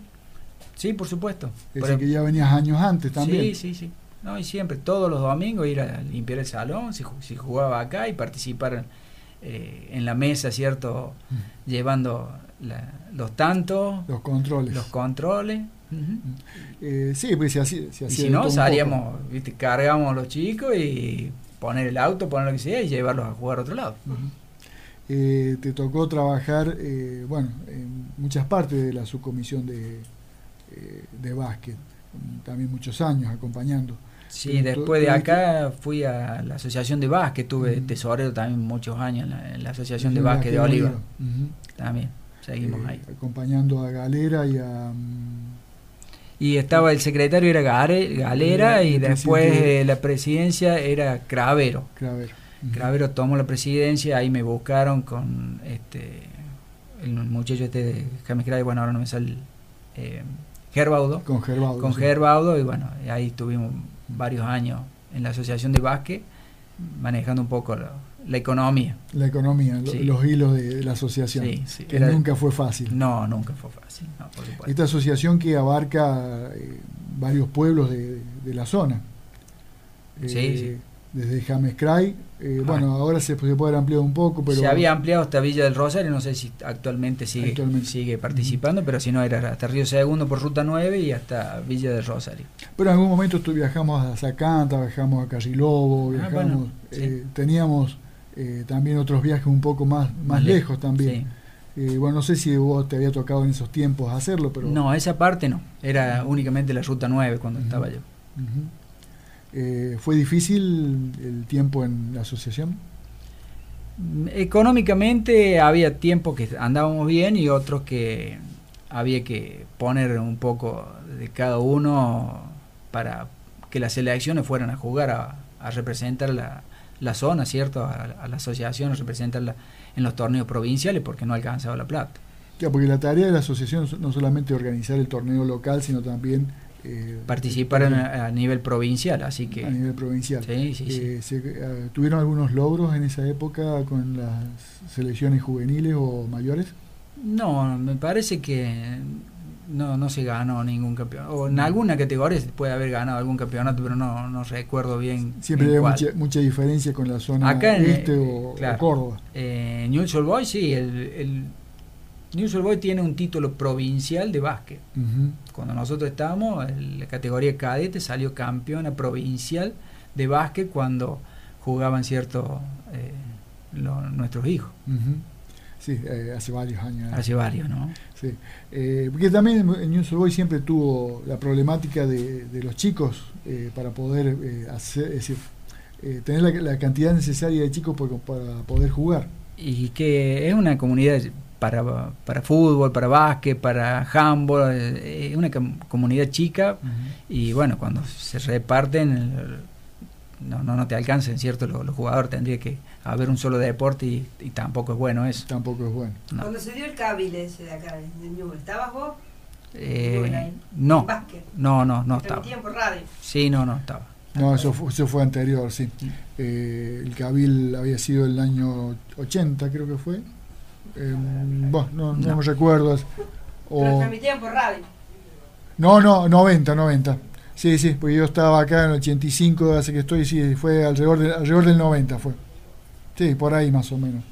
Speaker 2: Sí, por supuesto.
Speaker 1: Es que ya venías años antes también.
Speaker 2: Sí, sí, sí. No, y siempre, todos los domingos ir a limpiar el salón, si, si jugaba acá y participar eh, en la mesa, ¿cierto? Mm. Llevando la, los tantos,
Speaker 1: los controles.
Speaker 2: Los controles.
Speaker 1: Uh -huh. eh, sí, pues se hacía. Se
Speaker 2: hacía y si no, salíamos, ¿viste? cargábamos a los chicos y poner el auto, poner lo que sea y llevarlos a jugar a otro lado. Uh -huh.
Speaker 1: Eh, te tocó trabajar, eh, bueno, en muchas partes de la subcomisión de, eh, de básquet, también muchos años acompañando.
Speaker 2: Sí, después de acá fui a la asociación de básquet, tuve uh -huh. tesorero también muchos años en la, en la asociación de básquet de Oliva. Uh -huh. También. Seguimos ahí.
Speaker 1: Acompañando a Galera y a... Um,
Speaker 2: y estaba el secretario era Gare, Galera y, después eh, la presidencia era Cravero.
Speaker 1: Cravero.
Speaker 2: Cravero tomó la presidencia, ahí me buscaron con este el muchacho este de James bueno ahora no me sale eh, Gerbaudo.
Speaker 1: Con Gerbaudo.
Speaker 2: Con
Speaker 1: sí.
Speaker 2: Gerbaudo y bueno, ahí estuvimos varios años en la asociación de básquet manejando un poco lo, la economía.
Speaker 1: La economía, sí. los hilos de la asociación,
Speaker 2: sí, sí.
Speaker 1: que Era, nunca fue fácil.
Speaker 2: No, nunca fue fácil. No,
Speaker 1: Esta asociación que abarca eh, varios pueblos de, de, la zona.
Speaker 2: Sí, eh,
Speaker 1: desde James Cray. Eh, ah. Bueno, ahora se, puede haber ampliado un poco, pero...
Speaker 2: Se había ampliado hasta Villa del Rosario, no sé si actualmente sigue, sigue participando, pero si no era hasta Río Segundo por Ruta 9 y hasta Villa del Rosario.
Speaker 1: Pero en algún momento tú, viajamos a Zacanta, viajamos a Carrilobo, ah, viajamos, eh, teníamos eh, también otros viajes un poco más, más lejos también. bueno, no sé si vos te había tocado en esos tiempos hacerlo, pero...
Speaker 2: No, esa parte no, era únicamente la Ruta 9 cuando estaba yo.
Speaker 1: Eh, ¿Fue difícil el tiempo en la asociación?
Speaker 2: Económicamente había tiempos que andábamos bien y otros que había que poner un poco de cada uno para que las elecciones fueran a jugar a, representar la, zona, ¿cierto? A, la asociación, a representarla en los torneos provinciales porque no alcanzaba la plata.
Speaker 1: Ya, porque la tarea de la asociación no solamente organizar el torneo local, sino también
Speaker 2: eh, participar a, nivel provincial, así que...
Speaker 1: A nivel provincial. Eh, eh, ¿Tuvieron algunos logros en esa época con las selecciones juveniles o mayores?
Speaker 2: No, me parece que no, no se ganó ningún campeonato. O en alguna categoría se puede haber ganado algún campeonato, pero no, no recuerdo bien.
Speaker 1: Siempre hay mucha, mucha, diferencia con la zona Acá este o, Córdoba.
Speaker 2: Eh, Newell's Boys, sí, el, el News Boy tiene un título provincial de básquet. Cuando nosotros estábamos, la categoría cadete salió campeona provincial de básquet cuando jugaban ciertos eh, nuestros hijos.
Speaker 1: Sí, eh, hace varios años.
Speaker 2: Hace varios, ¿no?
Speaker 1: Sí. Eh, porque también News Boy siempre tuvo la problemática de, los chicos para poder hacer, decir, tener la, cantidad necesaria de chicos para poder jugar.
Speaker 2: Y que es una comunidad para, para fútbol, para básquet, para handball, eh, es una comunidad chica y bueno, cuando se reparten no, no, no te alcancen, ¿cierto? Los, jugadores tendría que haber un solo deporte y, tampoco es bueno eso.
Speaker 1: Tampoco es bueno.
Speaker 3: Cuando se dio el cable ese de acá, de Newell, ¿estabas vos?
Speaker 2: Eh, no, no, no, no estaba.
Speaker 3: tiempo radio?
Speaker 2: Sí, no, no estaba.
Speaker 1: No, eso fue, eso fue anterior, sí. Eh, el Cabil había sido el año 80, creo que fue. Eh, no, no, me recuerdo.
Speaker 3: O... transmitían por radio.
Speaker 1: No, no, 90, 90. Sí, sí, porque yo estaba acá en el 85, hace que estoy, sí, fue alrededor, de, alrededor del 90 fue. Sí, por ahí más o menos.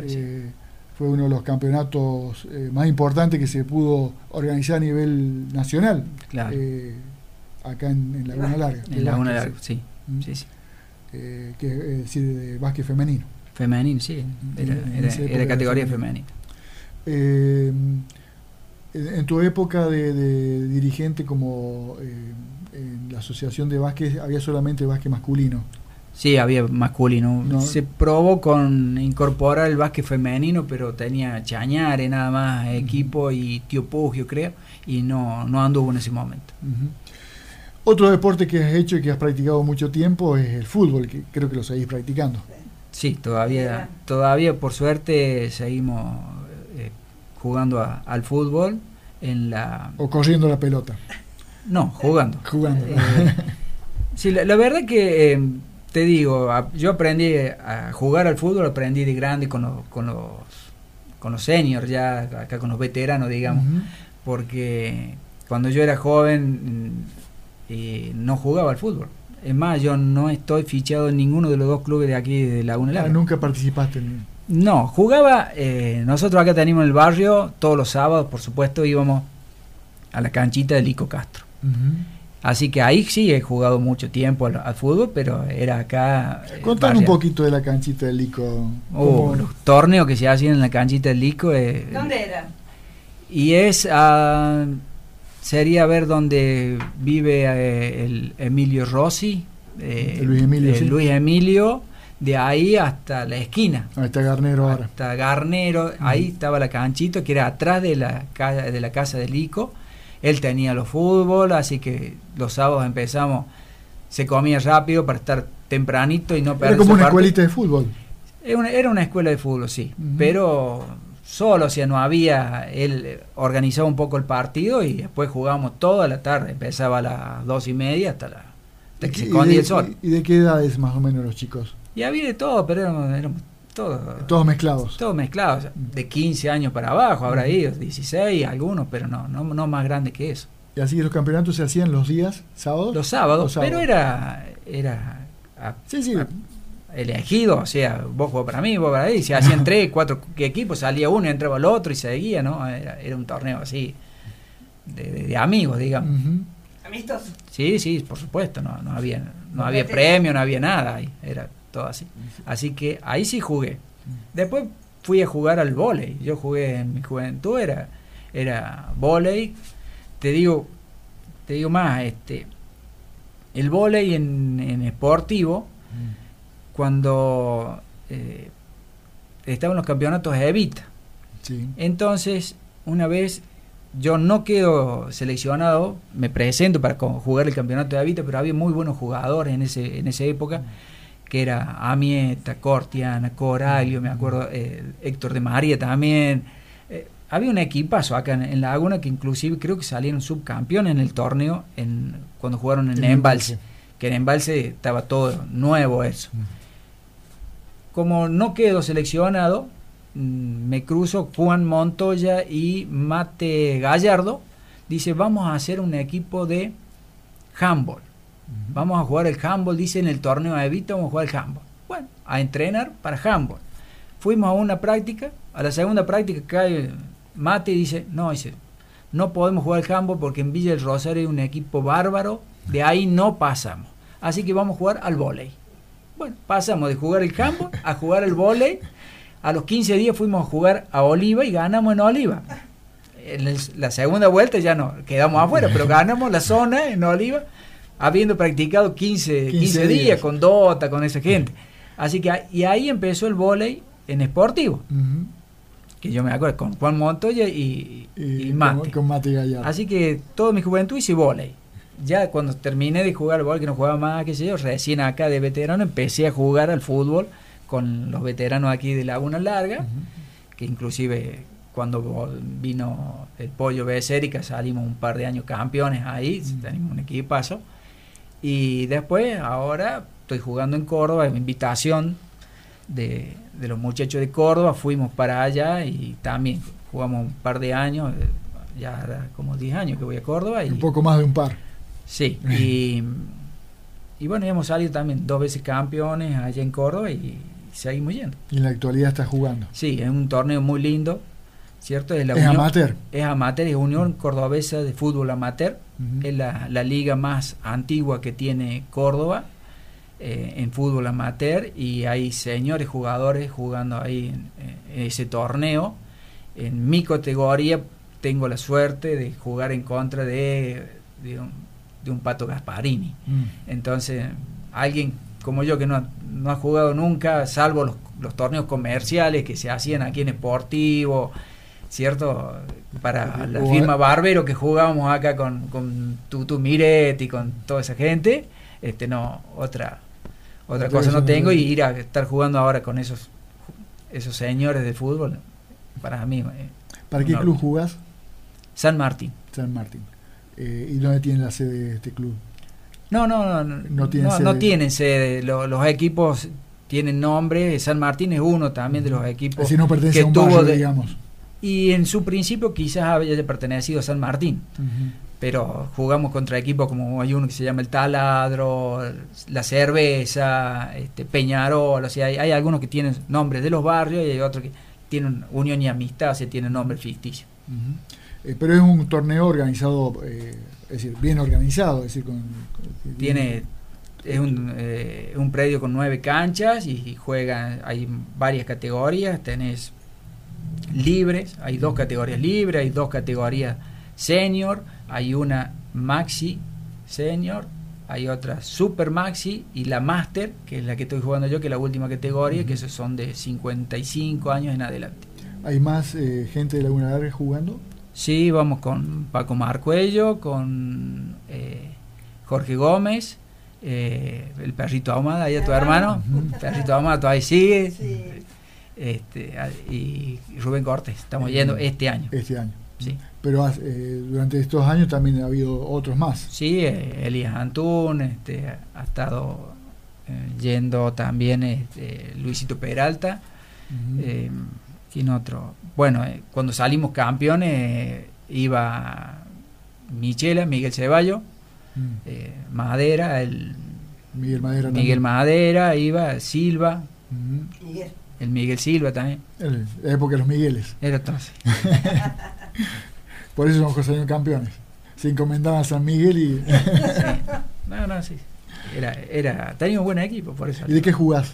Speaker 1: Eh, fue uno de los campeonatos eh, más importantes que se pudo organizar a nivel nacional.
Speaker 2: Claro.
Speaker 1: Eh, acá en, Laguna Larga.
Speaker 2: En Laguna Larga, sí.
Speaker 1: Mm.
Speaker 2: sí, sí.
Speaker 1: que es decir, de básquet femenino.
Speaker 2: Femenino, sí, era, categoría femenina.
Speaker 1: Eh, en tu época de, dirigente como eh, en la asociación de básquet, ¿había solamente básquet masculino?
Speaker 2: Sí, había masculino. Se probó con incorporar el básquet femenino, pero tenía Chañare nada más, equipo y Tío Pugio, creo, y no, no anduvo en ese momento.
Speaker 1: Otro deporte que has hecho y que has practicado mucho tiempo es el fútbol, que creo que lo seguís practicando.
Speaker 2: Sí, todavía, todavía por suerte seguimos eh, jugando al fútbol en la...
Speaker 1: O corriendo la pelota.
Speaker 2: No, jugando.
Speaker 1: Jugando. Eh,
Speaker 2: sí, la, verdad que eh, te digo, yo aprendí a jugar al fútbol, aprendí de grande con, los, con los con los seniors, ya acá con los veteranos, digamos, porque cuando yo era joven mm, no jugaba al fútbol. Es más, yo no estoy fichado en ninguno de los dos clubes de aquí de Laguna
Speaker 1: ah, ¿Nunca participaste en
Speaker 2: No, jugaba, eh, nosotros acá tenemos en el barrio, todos los sábados, por supuesto, íbamos a la canchita de Lico Castro. Así que ahí sí he jugado mucho tiempo al, fútbol, pero era acá.
Speaker 1: Eh, Contame un poquito de la canchita del Lico.
Speaker 2: Oh, los torneos que se hacían en la canchita del Lico.
Speaker 3: Eh, ¿Dónde era?
Speaker 2: Y es. a sería ver dónde vive eh, el Emilio Rossi,
Speaker 1: eh, Luis Emilio,
Speaker 2: Luis Emilio, de ahí hasta la esquina.
Speaker 1: Ahí está Garnero ahora.
Speaker 2: Hasta Garnero, ahí estaba la canchito, que era atrás de la, de la casa de Lico. Él tenía los fútbol, así que los sábados empezamos, se comía rápido para estar tempranito y no
Speaker 1: perder Era como una escuelita de fútbol.
Speaker 2: Era una, era una escuela de fútbol, sí, pero solo, o sea, no había, él organizaba un poco el partido y después jugábamos toda la tarde, empezaba a las dos y media hasta, la,
Speaker 1: que se escondía el sol. ¿Y de qué edades más o menos los chicos?
Speaker 2: Y había de todo, pero éramos, todos...
Speaker 1: Todos mezclados.
Speaker 2: Todos mezclados, de 15 años para abajo, habrá ido, 16, algunos, pero no, no, no más grande que eso.
Speaker 1: ¿Y así los campeonatos se hacían los días, sábados?
Speaker 2: Los sábados, pero era, era sí, sí. Elegido, o sea, vos jugás para mí, vos para ahí, se hacían tres, cuatro equipos, salía uno, entraba el otro y seguía, ¿no? Era, era un torneo así, de, amigos, digamos.
Speaker 3: ¿Amistos?
Speaker 2: Sí, sí, por supuesto, no, no había, no había premio, no había nada, ahí, era todo así. Así que ahí sí jugué. Después fui a jugar al vóley, yo jugué en mi juventud, era, era vóley, te digo, te digo más, este, el vóley en, en esportivo, cuando eh, estaban los campeonatos de Evita. Entonces, una vez yo no quedo seleccionado, me presento para jugar el campeonato de Evita, pero había muy buenos jugadores en, ese, en esa época, que era Amieta, Cortiana, Coralio, me acuerdo, eh, Héctor de María también. Eh, había un equipazo acá en, Laguna que inclusive creo que salieron subcampeones en el torneo en, cuando jugaron en Embalse, que en Embalse estaba todo nuevo eso. Como no quedo seleccionado, mm, me cruzo Juan Montoya y Mate Gallardo. Dice, vamos a hacer un equipo de handball. Vamos a jugar el handball, dice en el torneo de Evita, vamos a jugar el handball. Bueno, a entrenar para handball. Fuimos a una práctica, a la segunda práctica cae Mate y dice, no, dice, no podemos jugar el handball porque en Villa del Rosario hay un equipo bárbaro, de ahí no pasamos. Así que vamos a jugar al volei. Bueno, pasamos de jugar el campo a jugar el volei. A los 15 días fuimos a jugar a Oliva y ganamos en Oliva. En la segunda vuelta ya no, quedamos afuera, pero ganamos la zona en Oliva, habiendo practicado 15, 15, días. con Dota, con esa gente. Así que y ahí empezó el volei en esportivo. Que yo me acuerdo con Juan Montoya y, y, Mate.
Speaker 1: Con, Mate
Speaker 2: Así que toda mi juventud hice volei ya cuando terminé de jugar al que no jugaba más, que sé yo, recién acá de veterano empecé a jugar al fútbol con los veteranos aquí de Laguna Larga, que inclusive cuando vino el Pollo Becerica salimos un par de años campeones ahí, tenemos un equipazo. Y después, ahora estoy jugando en Córdoba, en invitación de, de los muchachos de Córdoba, fuimos para allá y también jugamos un par de años, ya como 10 años que voy a Córdoba. Y,
Speaker 1: un poco más de un par.
Speaker 2: Sí, y, y bueno, hemos salido también dos veces campeones allá en Córdoba y seguimos yendo.
Speaker 1: ¿Y en la actualidad está jugando?
Speaker 2: Sí, es un torneo muy lindo, ¿cierto?
Speaker 1: Es, la amateur.
Speaker 2: Es amateur, es Unión Cordobesa de Fútbol Amateur, es la, la, liga más antigua que tiene Córdoba eh, en fútbol amateur y hay señores jugadores jugando ahí en, ese torneo. En mi categoría tengo la suerte de jugar en contra de, de de un Pato Gasparini. Mm. Entonces, alguien como yo que no, no ha jugado nunca, salvo los, los, torneos comerciales que se hacían aquí en Esportivo, ¿cierto? Para la firma Barbero que jugábamos acá con, con Tutu Miret y con toda esa gente, este no, otra otra cosa no tengo y ir a estar jugando ahora con esos esos señores de fútbol, para mí. Eh,
Speaker 1: ¿Para qué club jugás?
Speaker 2: San Martín.
Speaker 1: San Martín. Eh, ¿Y dónde tiene la sede de este club?
Speaker 2: No, no, no, no, tienen sede. No tienen sede. Los, equipos tienen nombre. San Martín es uno también de los equipos.
Speaker 1: no pertenece a un tuvo digamos.
Speaker 2: Y en su principio quizás había pertenecido a San Martín. Pero jugamos contra equipos como hay uno que se llama el Taladro, la Cerveza, este, Peñarol. O sea, hay, algunos que tienen nombres de los barrios y hay otros que tienen unión y amistad, o sea, tienen nombre ficticio.
Speaker 1: Eh, pero es un torneo organizado, eh, es decir, bien organizado, es decir, con,
Speaker 2: tiene es un, eh, un, predio con nueve canchas y, juegan, hay varias categorías, tenés libres, hay dos categorías libres, hay dos categorías senior, hay una maxi senior, hay otra super maxi y la master, que es la que estoy jugando yo, que es la última categoría, que esos son de 55 años en adelante.
Speaker 1: ¿Hay más gente de Laguna Larga jugando?
Speaker 2: Sí, vamos con Paco Marcuello, con eh, Jorge Gómez, eh, el perrito Ahumada, ahí a tu hermano, el perrito Ahumada todavía sigue, este, y Rubén Cortés, estamos yendo este año.
Speaker 1: Este año. Sí. Pero eh, durante estos años también ha habido otros más.
Speaker 2: Sí, Elías Antún, este, ha estado yendo también este, Luisito Peralta. ¿Quién otro? Bueno, eh, cuando salimos campeones iba Michela, Miguel Ceballo, mm. eh, Madera, el
Speaker 1: Miguel Madera
Speaker 2: Miguel Madera, iba, Silva.
Speaker 3: Miguel.
Speaker 2: El Miguel Silva también.
Speaker 1: El- la época de los Migueles.
Speaker 2: Era entonces.
Speaker 1: Por eso somos campeones. Se encomendaban a San Miguel y.
Speaker 2: No, no, sí. Era, era, tenía un buen equipo, por eso.
Speaker 1: ¿Y de qué jugás?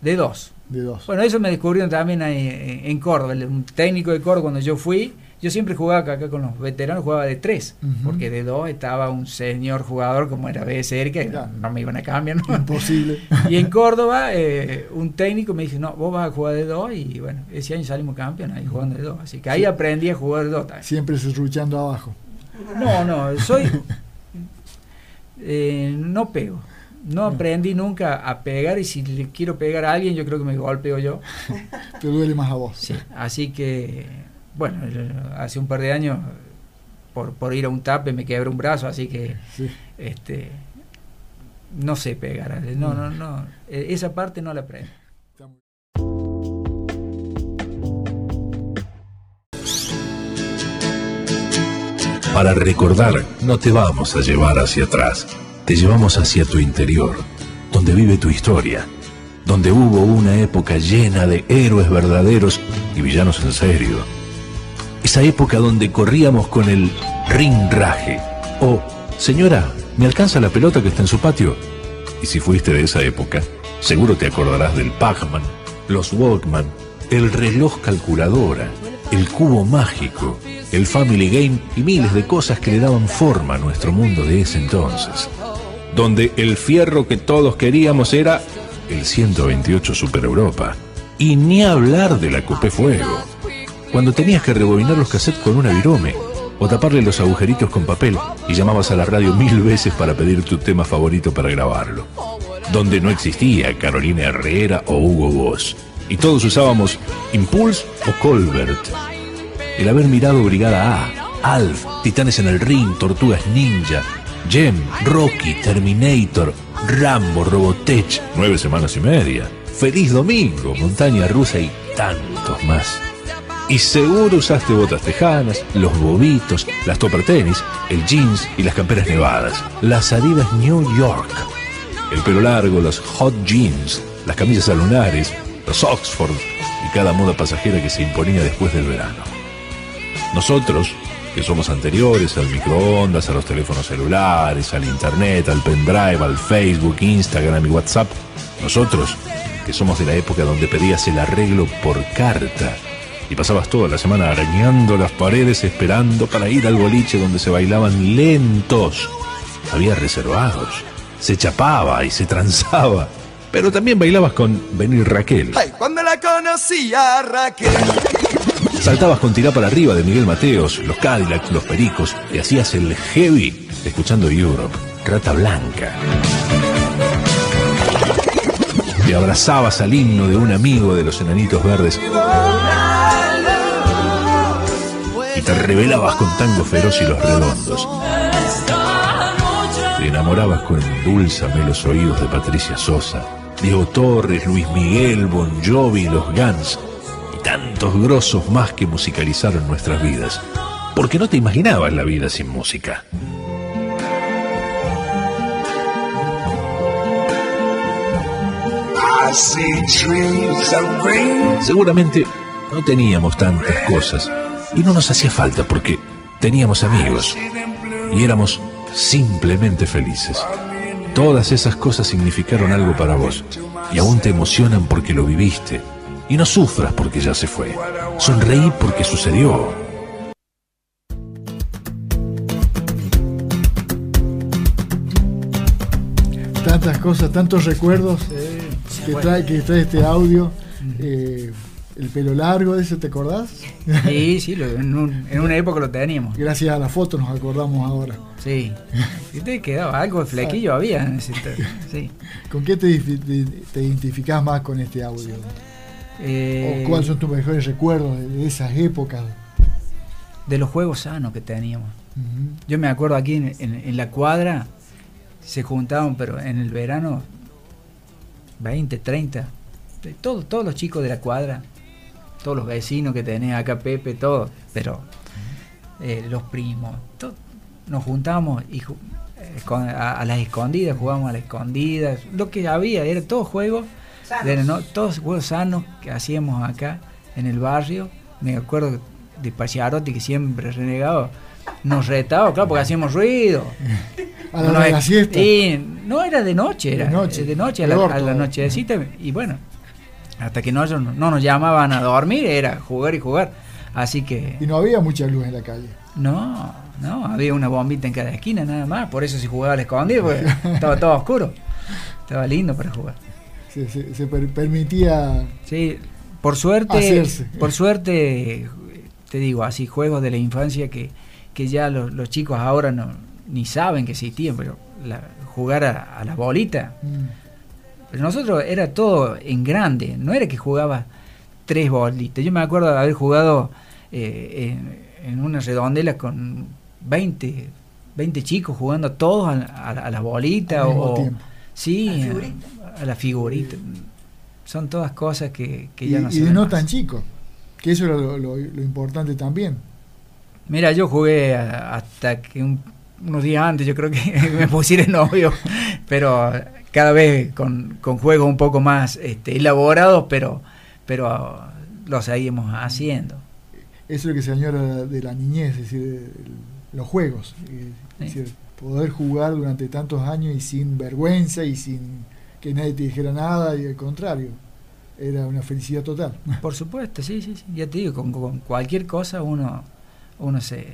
Speaker 2: De dos.
Speaker 1: De dos.
Speaker 2: Bueno, eso me descubrieron también ahí en, Córdoba. Un técnico de Córdoba, cuando yo fui, yo siempre jugaba acá, acá con los veteranos, jugaba de tres. Porque de dos estaba un señor jugador como era BSR, que
Speaker 1: Ya.
Speaker 2: no me iban a cambiar. ¿no?
Speaker 1: Imposible.
Speaker 2: Y en Córdoba, eh, un técnico me dice, no, vos vas a jugar de dos. Y bueno, ese año salimos campeones ahí jugando de dos. Así que ahí
Speaker 1: Sí.
Speaker 2: aprendí a jugar de dos también.
Speaker 1: Siempre se ruchando abajo.
Speaker 2: No, no, soy. eh, no pego. No aprendí nunca a pegar y si le quiero pegar a alguien, yo creo que me golpeo yo.
Speaker 1: Te duele más a vos.
Speaker 2: Sí, así que, bueno, hace un par de años, por, por ir a un tape, me quebré un brazo, así que,
Speaker 1: Sí.
Speaker 2: este, no sé pegar. No, no, no. eh, Esa parte no la
Speaker 1: muy-
Speaker 4: Para recordar, no te vamos a llevar hacia atrás, te llevamos hacia tu interior, donde vive tu historia, donde hubo una época llena de héroes verdaderos y villanos en serio. Esa época donde corríamos con el rinraje. O, señora, ¿me alcanza la pelota que está en su patio? Y si fuiste de esa época, seguro te acordarás del Pac-Man, los Walkman, el reloj calculadora, el cubo mágico, el Family Game y miles de cosas que le daban forma a nuestro mundo de ese entonces. Donde el fierro que todos queríamos era el 128 Super Europa. Y ni hablar de la Copé Fuego. Cuando tenías que rebobinar los cassettes con una virome o taparle los agujeritos con papel y llamabas a la radio mil veces para pedir tu tema favorito para grabarlo. Donde no existía Carolina Herrera o Hugo Boss. Y todos usábamos Impulse o Colbert. El haber mirado Brigada A, Alf, Titanes en el Ring, Tortugas Ninja, Gem, Rocky, Terminator, Rambo, Robotech, nueve semanas y media, Feliz Domingo, Montaña Rusa y tantos más. Y seguro usaste botas tejanas, los bobitos, las topper tenis, el jeans y las camperas nevadas, las Adidas New York, el pelo largo, los hot jeans, las camisas lunares, los Oxford y cada moda pasajera que se imponía después del verano. Nosotros, que somos anteriores al microondas, a los teléfonos celulares, al internet, al pendrive, al Facebook, Instagram y WhatsApp, nosotros, que somos de la época donde pedías el arreglo por carta y pasabas toda la semana arañando las paredes esperando para ir al boliche donde se bailaban lentos. Había reservados, se chapaba y se transaba, pero también bailabas con Venir Raquel.
Speaker 5: Ay, cuando la conocí a Raquel.
Speaker 4: Saltabas con tirá para arriba de Miguel Mateos, los Cadillacs, los Pericos, y hacías el heavy escuchando Europe, Rata Blanca. Te abrazabas al himno de un amigo de los enanitos verdes y te rebelabas con Tango Feroz y los Redondos. Te enamorabas con Dúlzame los oídos de Patricia Sosa, Diego Torres, Luis Miguel, Bon Jovi, los Guns tantos grosos más que musicalizaron nuestras vidas. Porque no te imaginabas la vida sin música. Seguramente no teníamos tantas cosas y no nos hacía falta porque teníamos amigos y éramos simplemente felices. Todas esas cosas significaron algo para vos y aún te emocionan porque lo viviste. Y no sufras porque ya se fue. Sonreí porque sucedió.
Speaker 1: Tantas cosas, tantos recuerdos que, trae, que trae este audio. Eh, el pelo largo, de ese, ¿te acordás?
Speaker 2: Sí, sí, lo- en, un- en una época lo teníamos.
Speaker 1: Gracias a la foto nos acordamos ahora.
Speaker 2: Sí. Y te quedaba algo de flequillo había en ese entonces, Sí.
Speaker 1: ¿Con qué te, te- te identificás más con este audio?
Speaker 2: Eh,
Speaker 1: ¿O cuáles son tus mejores recuerdos de, esas épocas?
Speaker 2: de los juegos sanos que teníamos. Yo me acuerdo aquí en, en- en la cuadra se juntaban, pero en el verano 20, 30, de todo- todos los chicos de la cuadra, todos los vecinos que tenés acá, Pepe, todos, pero eh, los primos, nos juntábamos y eh, a, las escondidas, jugábamos a las escondidas, lo que había, era todo juego, ¿no? todos juegos sanos que hacíamos acá en el barrio. Me acuerdo de Pachiarotti que siempre renegado nos retaba, claro, porque hacíamos ruido.
Speaker 1: A la, siesta.
Speaker 2: no era de noche, era de noche, de noche a, la, a la nochecita. Y bueno, hasta que no, no nos llamaban a dormir, era jugar y jugar. Así que.
Speaker 1: Y no había mucha luz en la calle.
Speaker 2: No, no, había una bombita en cada esquina nada más. Por eso se jugaba al escondido, porque estaba todo oscuro. Estaba lindo para jugar.
Speaker 1: Se, permitía.
Speaker 2: Sí, por suerte. Por suerte, te digo, así juegos de la infancia que, que ya los, chicos ahora no ni saben que existían, pero jugar a, la bolita. Mm. Pero nosotros era todo en grande, no era que jugaba tres bolitas. Yo me acuerdo de haber jugado eh, en, una redondela con 20, 20 chicos jugando todos a, la bolita o, sí, a la figurita. Son todas cosas que, ya no
Speaker 1: Y no tan chicos, que eso era lo, importante también.
Speaker 2: Mira, yo jugué hasta que unos días antes, yo creo que me pusiera novio, pero cada vez con, con juegos un poco más este, elaborados, pero, pero lo seguimos haciendo.
Speaker 1: Eso es lo que se añora de la niñez, es decir, los juegos. Es decir, poder jugar durante tantos años y sin vergüenza y sin que nadie te dijera nada y al contrario, era una felicidad total.
Speaker 2: Por supuesto, sí, sí, sí. ya te digo, con, con cualquier cosa uno, uno se,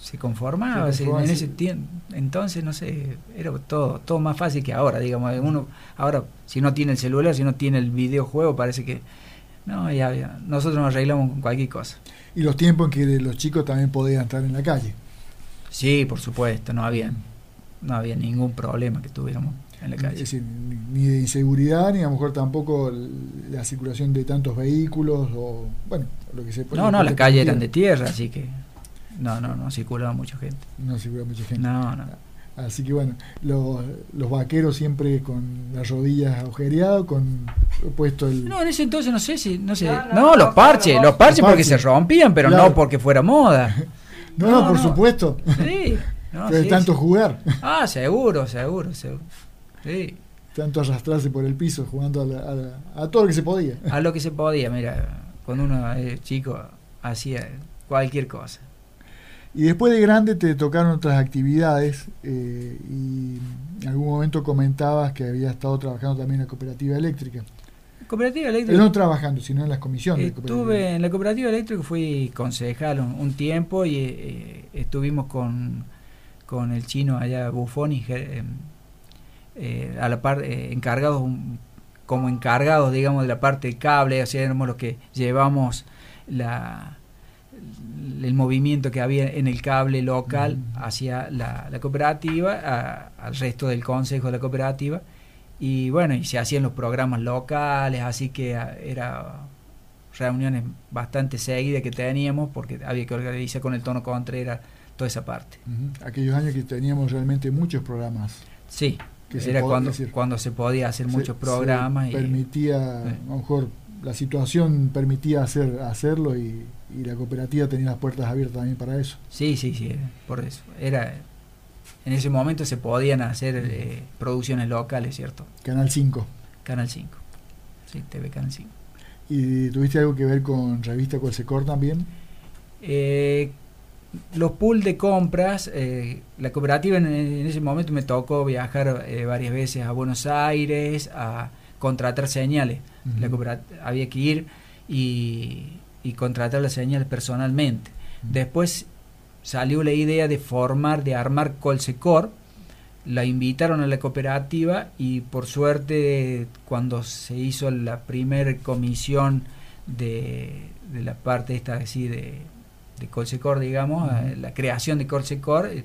Speaker 2: se conformaba, en ese tiempo, entonces no sé, era todo todo más fácil que ahora, digamos, uno ahora si no tiene el celular, si no tiene el videojuego, parece que no, ya, nosotros nos arreglamos con cualquier cosa.
Speaker 1: Y los tiempos en que los chicos también podían estar en la calle.
Speaker 2: Sí, por supuesto, no había no había ningún problema que tuviéramos en la calle.
Speaker 1: Es decir, ni de inseguridad, ni a lo mejor tampoco la circulación de tantos vehículos o, bueno, lo que se
Speaker 2: No, no, las calles eran de tierra, así que no, no, no circulaba mucha gente.
Speaker 1: No circulaba mucha gente.
Speaker 2: No, no.
Speaker 1: Así que bueno, los, los vaqueros siempre con las rodillas agujereadas, con puesto el...
Speaker 2: No, en ese entonces no sé si... No, sé. no, los parches, los parches porque se rompían, pero no porque fuera moda.
Speaker 1: no, no, por supuesto. Sí. de tanto jugar.
Speaker 2: Ah, seguro, seguro, seguro. Sí.
Speaker 1: Tanto arrastrarse por el piso jugando a, a, todo lo que se podía.
Speaker 2: A lo que se podía, mira, cuando uno es chico hacía cualquier cosa.
Speaker 1: Y después de grande te tocaron otras actividades eh, y en algún momento comentabas que había estado trabajando también en la cooperativa eléctrica.
Speaker 2: Cooperativa eléctrica.
Speaker 1: no trabajando, sino en las comisiones.
Speaker 2: Estuve en la cooperativa eléctrica, fui concejal un, tiempo y eh, estuvimos con, con el chino allá, Buffoni, eh, a la par, encargados, como encargados, digamos, de la parte de cable, sea, éramos los que llevamos la el movimiento que había en el cable local hacia la, cooperativa, al resto del consejo de la cooperativa. Y bueno, y se hacían los programas locales, así que era reuniones bastante seguidas que teníamos porque había que organizar con el tono contra, toda esa parte.
Speaker 1: Aquellos años que teníamos realmente muchos programas.
Speaker 2: Sí, que era cuando, cuando se podía hacer muchos programas.
Speaker 1: y, permitía, a lo mejor la situación permitía hacer hacerlo y, y la cooperativa tenía las puertas abiertas también para eso.
Speaker 2: Sí, sí, sí, por eso. Era, en ese momento se podían hacer eh, producciones locales, ¿cierto?
Speaker 1: Canal 5.
Speaker 2: Canal 5. Sí, TV Canal 5.
Speaker 1: ¿Y tuviste algo que ver con Revista Colsecor también?
Speaker 2: Eh, los pools de compras, eh, la cooperativa en, ese momento me tocó viajar varias veces a Buenos Aires a contratar señales. la cooperativa, había que ir y y contratar las señales personalmente. Después salió la idea de formar, de armar Colsecor, la invitaron a la cooperativa y por suerte cuando se hizo la primera comisión de, de, la parte esta así de, de Colsecor, digamos, eh, la creación de Colsecor, eh,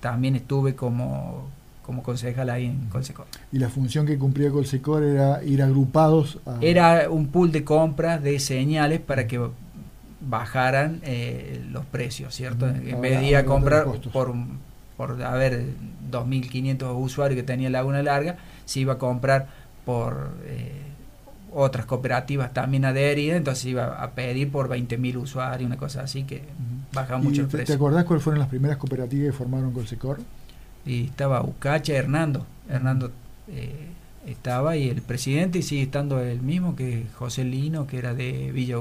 Speaker 2: también estuve como, como concejal ahí en Colsecor.
Speaker 1: ¿Y la función que cumplía Colsecor era ir agrupados?
Speaker 2: Era un pool de compras de señales para que bajaran eh, los precios, ¿cierto? en vez de ir a comprar por, por haber 2.500 usuarios que tenía Laguna Larga, se iba a comprar por eh, otras cooperativas también adheridas, entonces iba a pedir por 20.000 usuarios, una cosa así que baja mucho el precio.
Speaker 1: ¿Te acordás cuáles fueron las primeras cooperativas que formaron Colsecor?
Speaker 2: Y estaba Ucacha, Hernando. Hernando eh, estaba y el presidente y sigue estando el mismo que José Lino, que era de Villa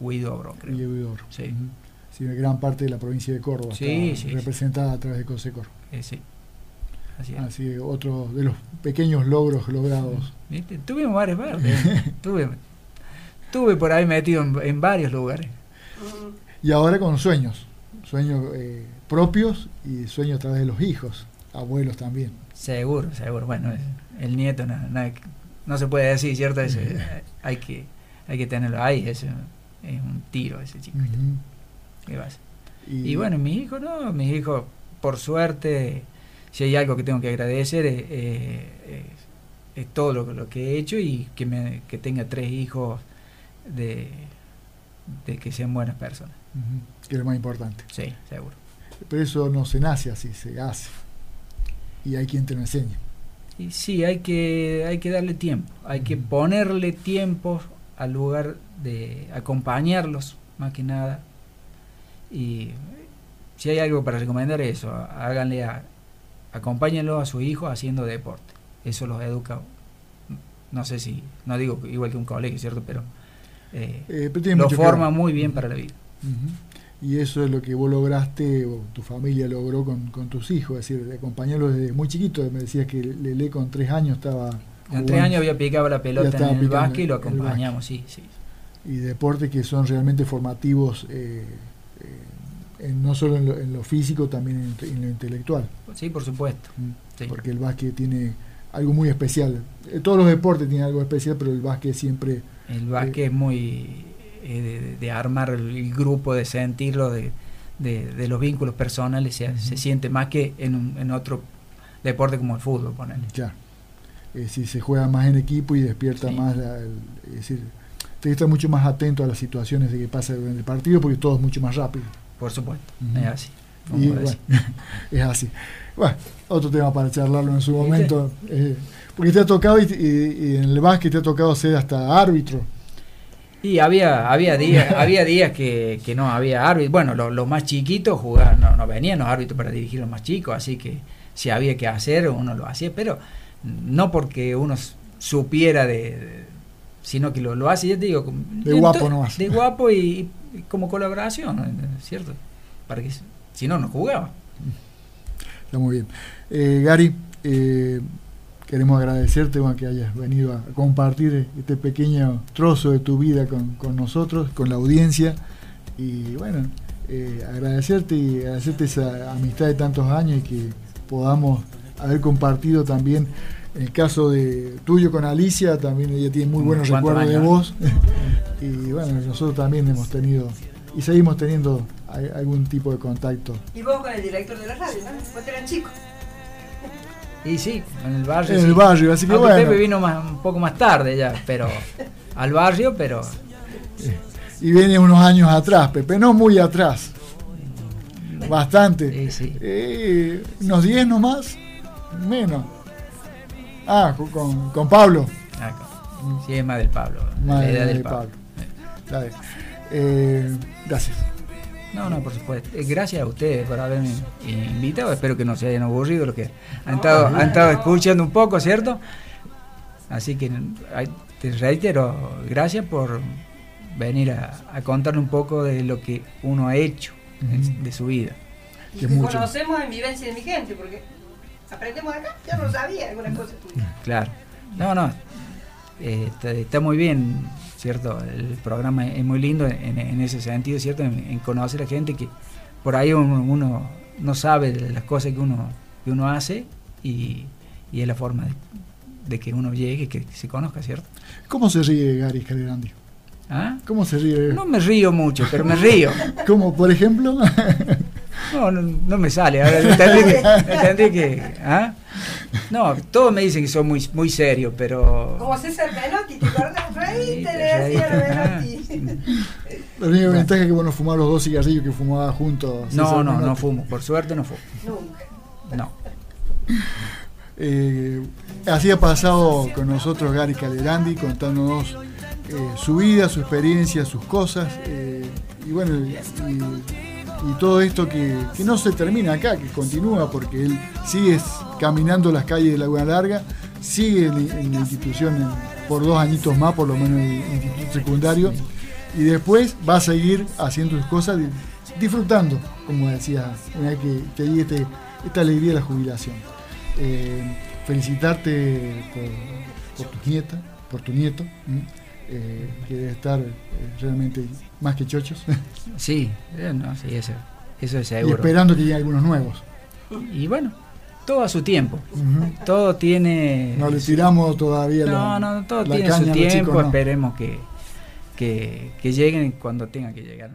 Speaker 2: Huidobro, creo.
Speaker 1: Villa Huidobro.
Speaker 2: Sí.
Speaker 1: Sí, gran parte de la provincia de Córdoba
Speaker 2: sí,
Speaker 1: está representada a través de Consecor.
Speaker 2: Eh, sí.
Speaker 1: Así, es. Así otro de los pequeños logros logrados.
Speaker 2: ¿Viste? Tuvimos varias partes. tuve, tuve por ahí metido en, varios lugares.
Speaker 1: Y ahora con sueños, sueños eh, propios y sueños a través de los hijos, abuelos también.
Speaker 2: Seguro, seguro. Bueno, el nieto no, no, se puede decir, ¿cierto? hay, que, hay que tenerlo ahí, es, es un tiro ese chico. Y, bueno, mis hijos no, mis hijos, por suerte, si hay algo que tengo que agradecer es, es, todo lo, lo, que he hecho y que, me, que tenga tres hijos de, de que sean buenas personas.
Speaker 1: Que es lo más importante.
Speaker 2: Sí, seguro.
Speaker 1: Pero eso no se nace así, se hace. Y hay quien te lo enseñe.
Speaker 2: Y sí, hay que, hay que darle tiempo, hay que ponerle tiempo al lugar de acompañarlos, más que nada. Y si hay algo para recomendar eso, háganle a, acompáñenlo a su hijo haciendo deporte. Eso los educa, no sé si, no digo igual que un colegio, ¿cierto? Pero, eh, eh lo forma muy bien para la vida.
Speaker 1: Y eso es lo que vos lograste, o tu familia logró con, con tus hijos, es decir, acompañarlos desde muy chiquito. Me decías que Lele con tres años estaba...
Speaker 2: Con tres años había picado la pelota en el básquet y lo acompañamos, sí, sí.
Speaker 1: Y deportes que son realmente formativos, eh, eh, no solo en lo, físico, también en, lo intelectual.
Speaker 2: Sí, por supuesto.
Speaker 1: Mm. Porque el básquet tiene algo muy especial. Eh, todos los deportes tienen algo especial, pero el básquet siempre...
Speaker 2: El básquet es muy eh, de, armar el, grupo, de sentirlo, de, de, los vínculos personales, se, se siente más que en, en, otro deporte como el fútbol, ponerle.
Speaker 1: Claro. si se juega más en equipo y despierta más, es decir, te está mucho más atento a las situaciones de que pasa en el partido porque todo es mucho más rápido.
Speaker 2: Por supuesto, es así.
Speaker 1: es así. Bueno, otro tema para charlarlo en su momento. Eh, porque te ha tocado, y, y, en el básquet te ha tocado ser hasta árbitro.
Speaker 2: Y había, había días, había días que, que, no había árbitro. Bueno, los, más chiquitos jugaban, no, no, venían los árbitros para dirigir los más chicos, así que si había que hacer, uno lo hacía, pero no porque uno supiera de, sino que lo, lo hace, ya te digo,
Speaker 1: de guapo no
Speaker 2: De guapo y, como colaboración, ¿cierto? Para que si no, no jugaba.
Speaker 1: Está muy bien. Eh, Gary, eh, queremos agradecerte que hayas venido a compartir este pequeño trozo de tu vida con, nosotros, con la audiencia. Y bueno, eh, agradecerte y agradecerte esa amistad de tantos años y que podamos haber compartido también el caso de tuyo con Alicia, también ella tiene muy buenos recuerdos de vos. y bueno, nosotros también hemos tenido y seguimos teniendo algún tipo de contacto.
Speaker 3: Y vos con el director de la radio, ¿no? Vos eras chico.
Speaker 2: Y sí, en el barrio.
Speaker 1: En el barrio, así que bueno.
Speaker 2: Pepe vino más, un poco más tarde ya, pero al barrio, pero.
Speaker 1: Y viene unos años atrás, Pepe, no muy atrás. Bastante.
Speaker 2: Sí, sí.
Speaker 1: Eh, unos 10 nomás, menos. Ah, con, con Pablo.
Speaker 2: Ah, sí, es más del Pablo.
Speaker 1: Más la del Pablo. Eh, gracias.
Speaker 2: No, no, por supuesto. Eh, gracias a ustedes por haberme invitado. Espero que no se hayan aburrido lo que han estado, han estado escuchando un poco, ¿cierto? Así que te reitero, gracias por venir a, contar un poco de lo que uno ha hecho de, su vida.
Speaker 3: Y que conocemos en vivencia de mi gente, porque aprendemos acá, ya no sabía algunas cosas
Speaker 2: Claro. No, no. Eh, está muy bien ¿cierto? El programa es muy lindo en, ese sentido, ¿cierto? En, conocer a gente que por ahí uno, no sabe de las cosas que uno, que uno hace y, es la forma de, que uno llegue, que se conozca, ¿cierto?
Speaker 1: ¿Cómo se ríe Gary?
Speaker 2: ¿Ah?
Speaker 1: ¿Cómo se ríe?
Speaker 2: No me río mucho, pero me río.
Speaker 1: ¿Cómo, por ejemplo?
Speaker 2: No, no, me sale. Ahora entendí que. ¿ah? No, todos me dicen que soy muy, muy serio, pero.
Speaker 3: Como César Menotti, ¿te acuerdas? Reíte, le decía.
Speaker 1: La única ventaja es que bueno fumar los dos cigarrillos que fumaba juntos.
Speaker 2: No, no, no fumo. Por suerte no fumo.
Speaker 3: Nunca.
Speaker 2: No.
Speaker 1: Eh, así ha pasado con nosotros Gary Calerandi contándonos eh, su vida, su experiencia, sus cosas. Eh, y bueno, y, y todo esto que, que, no se termina acá, que continúa porque él sigue caminando las calles de Laguna Larga, sigue en, la institución por dos añitos más, por lo menos en el instituto secundario, y después va a seguir haciendo sus cosas, disfrutando, como decía, una vez que, que hay este, esta alegría de la jubilación. Eh, felicitarte por, por tu nieta, por tu nieto. Eh, que debe estar eh, realmente más que chochos.
Speaker 2: Sí, eh, no, sí eso, eso es seguro.
Speaker 1: Y esperando que lleguen algunos nuevos.
Speaker 2: Y bueno, todo a su tiempo. Todo tiene.
Speaker 1: No le tiramos todavía
Speaker 2: No, no, todo tiene su tiempo. Esperemos que, que, que, lleguen cuando tengan que llegar.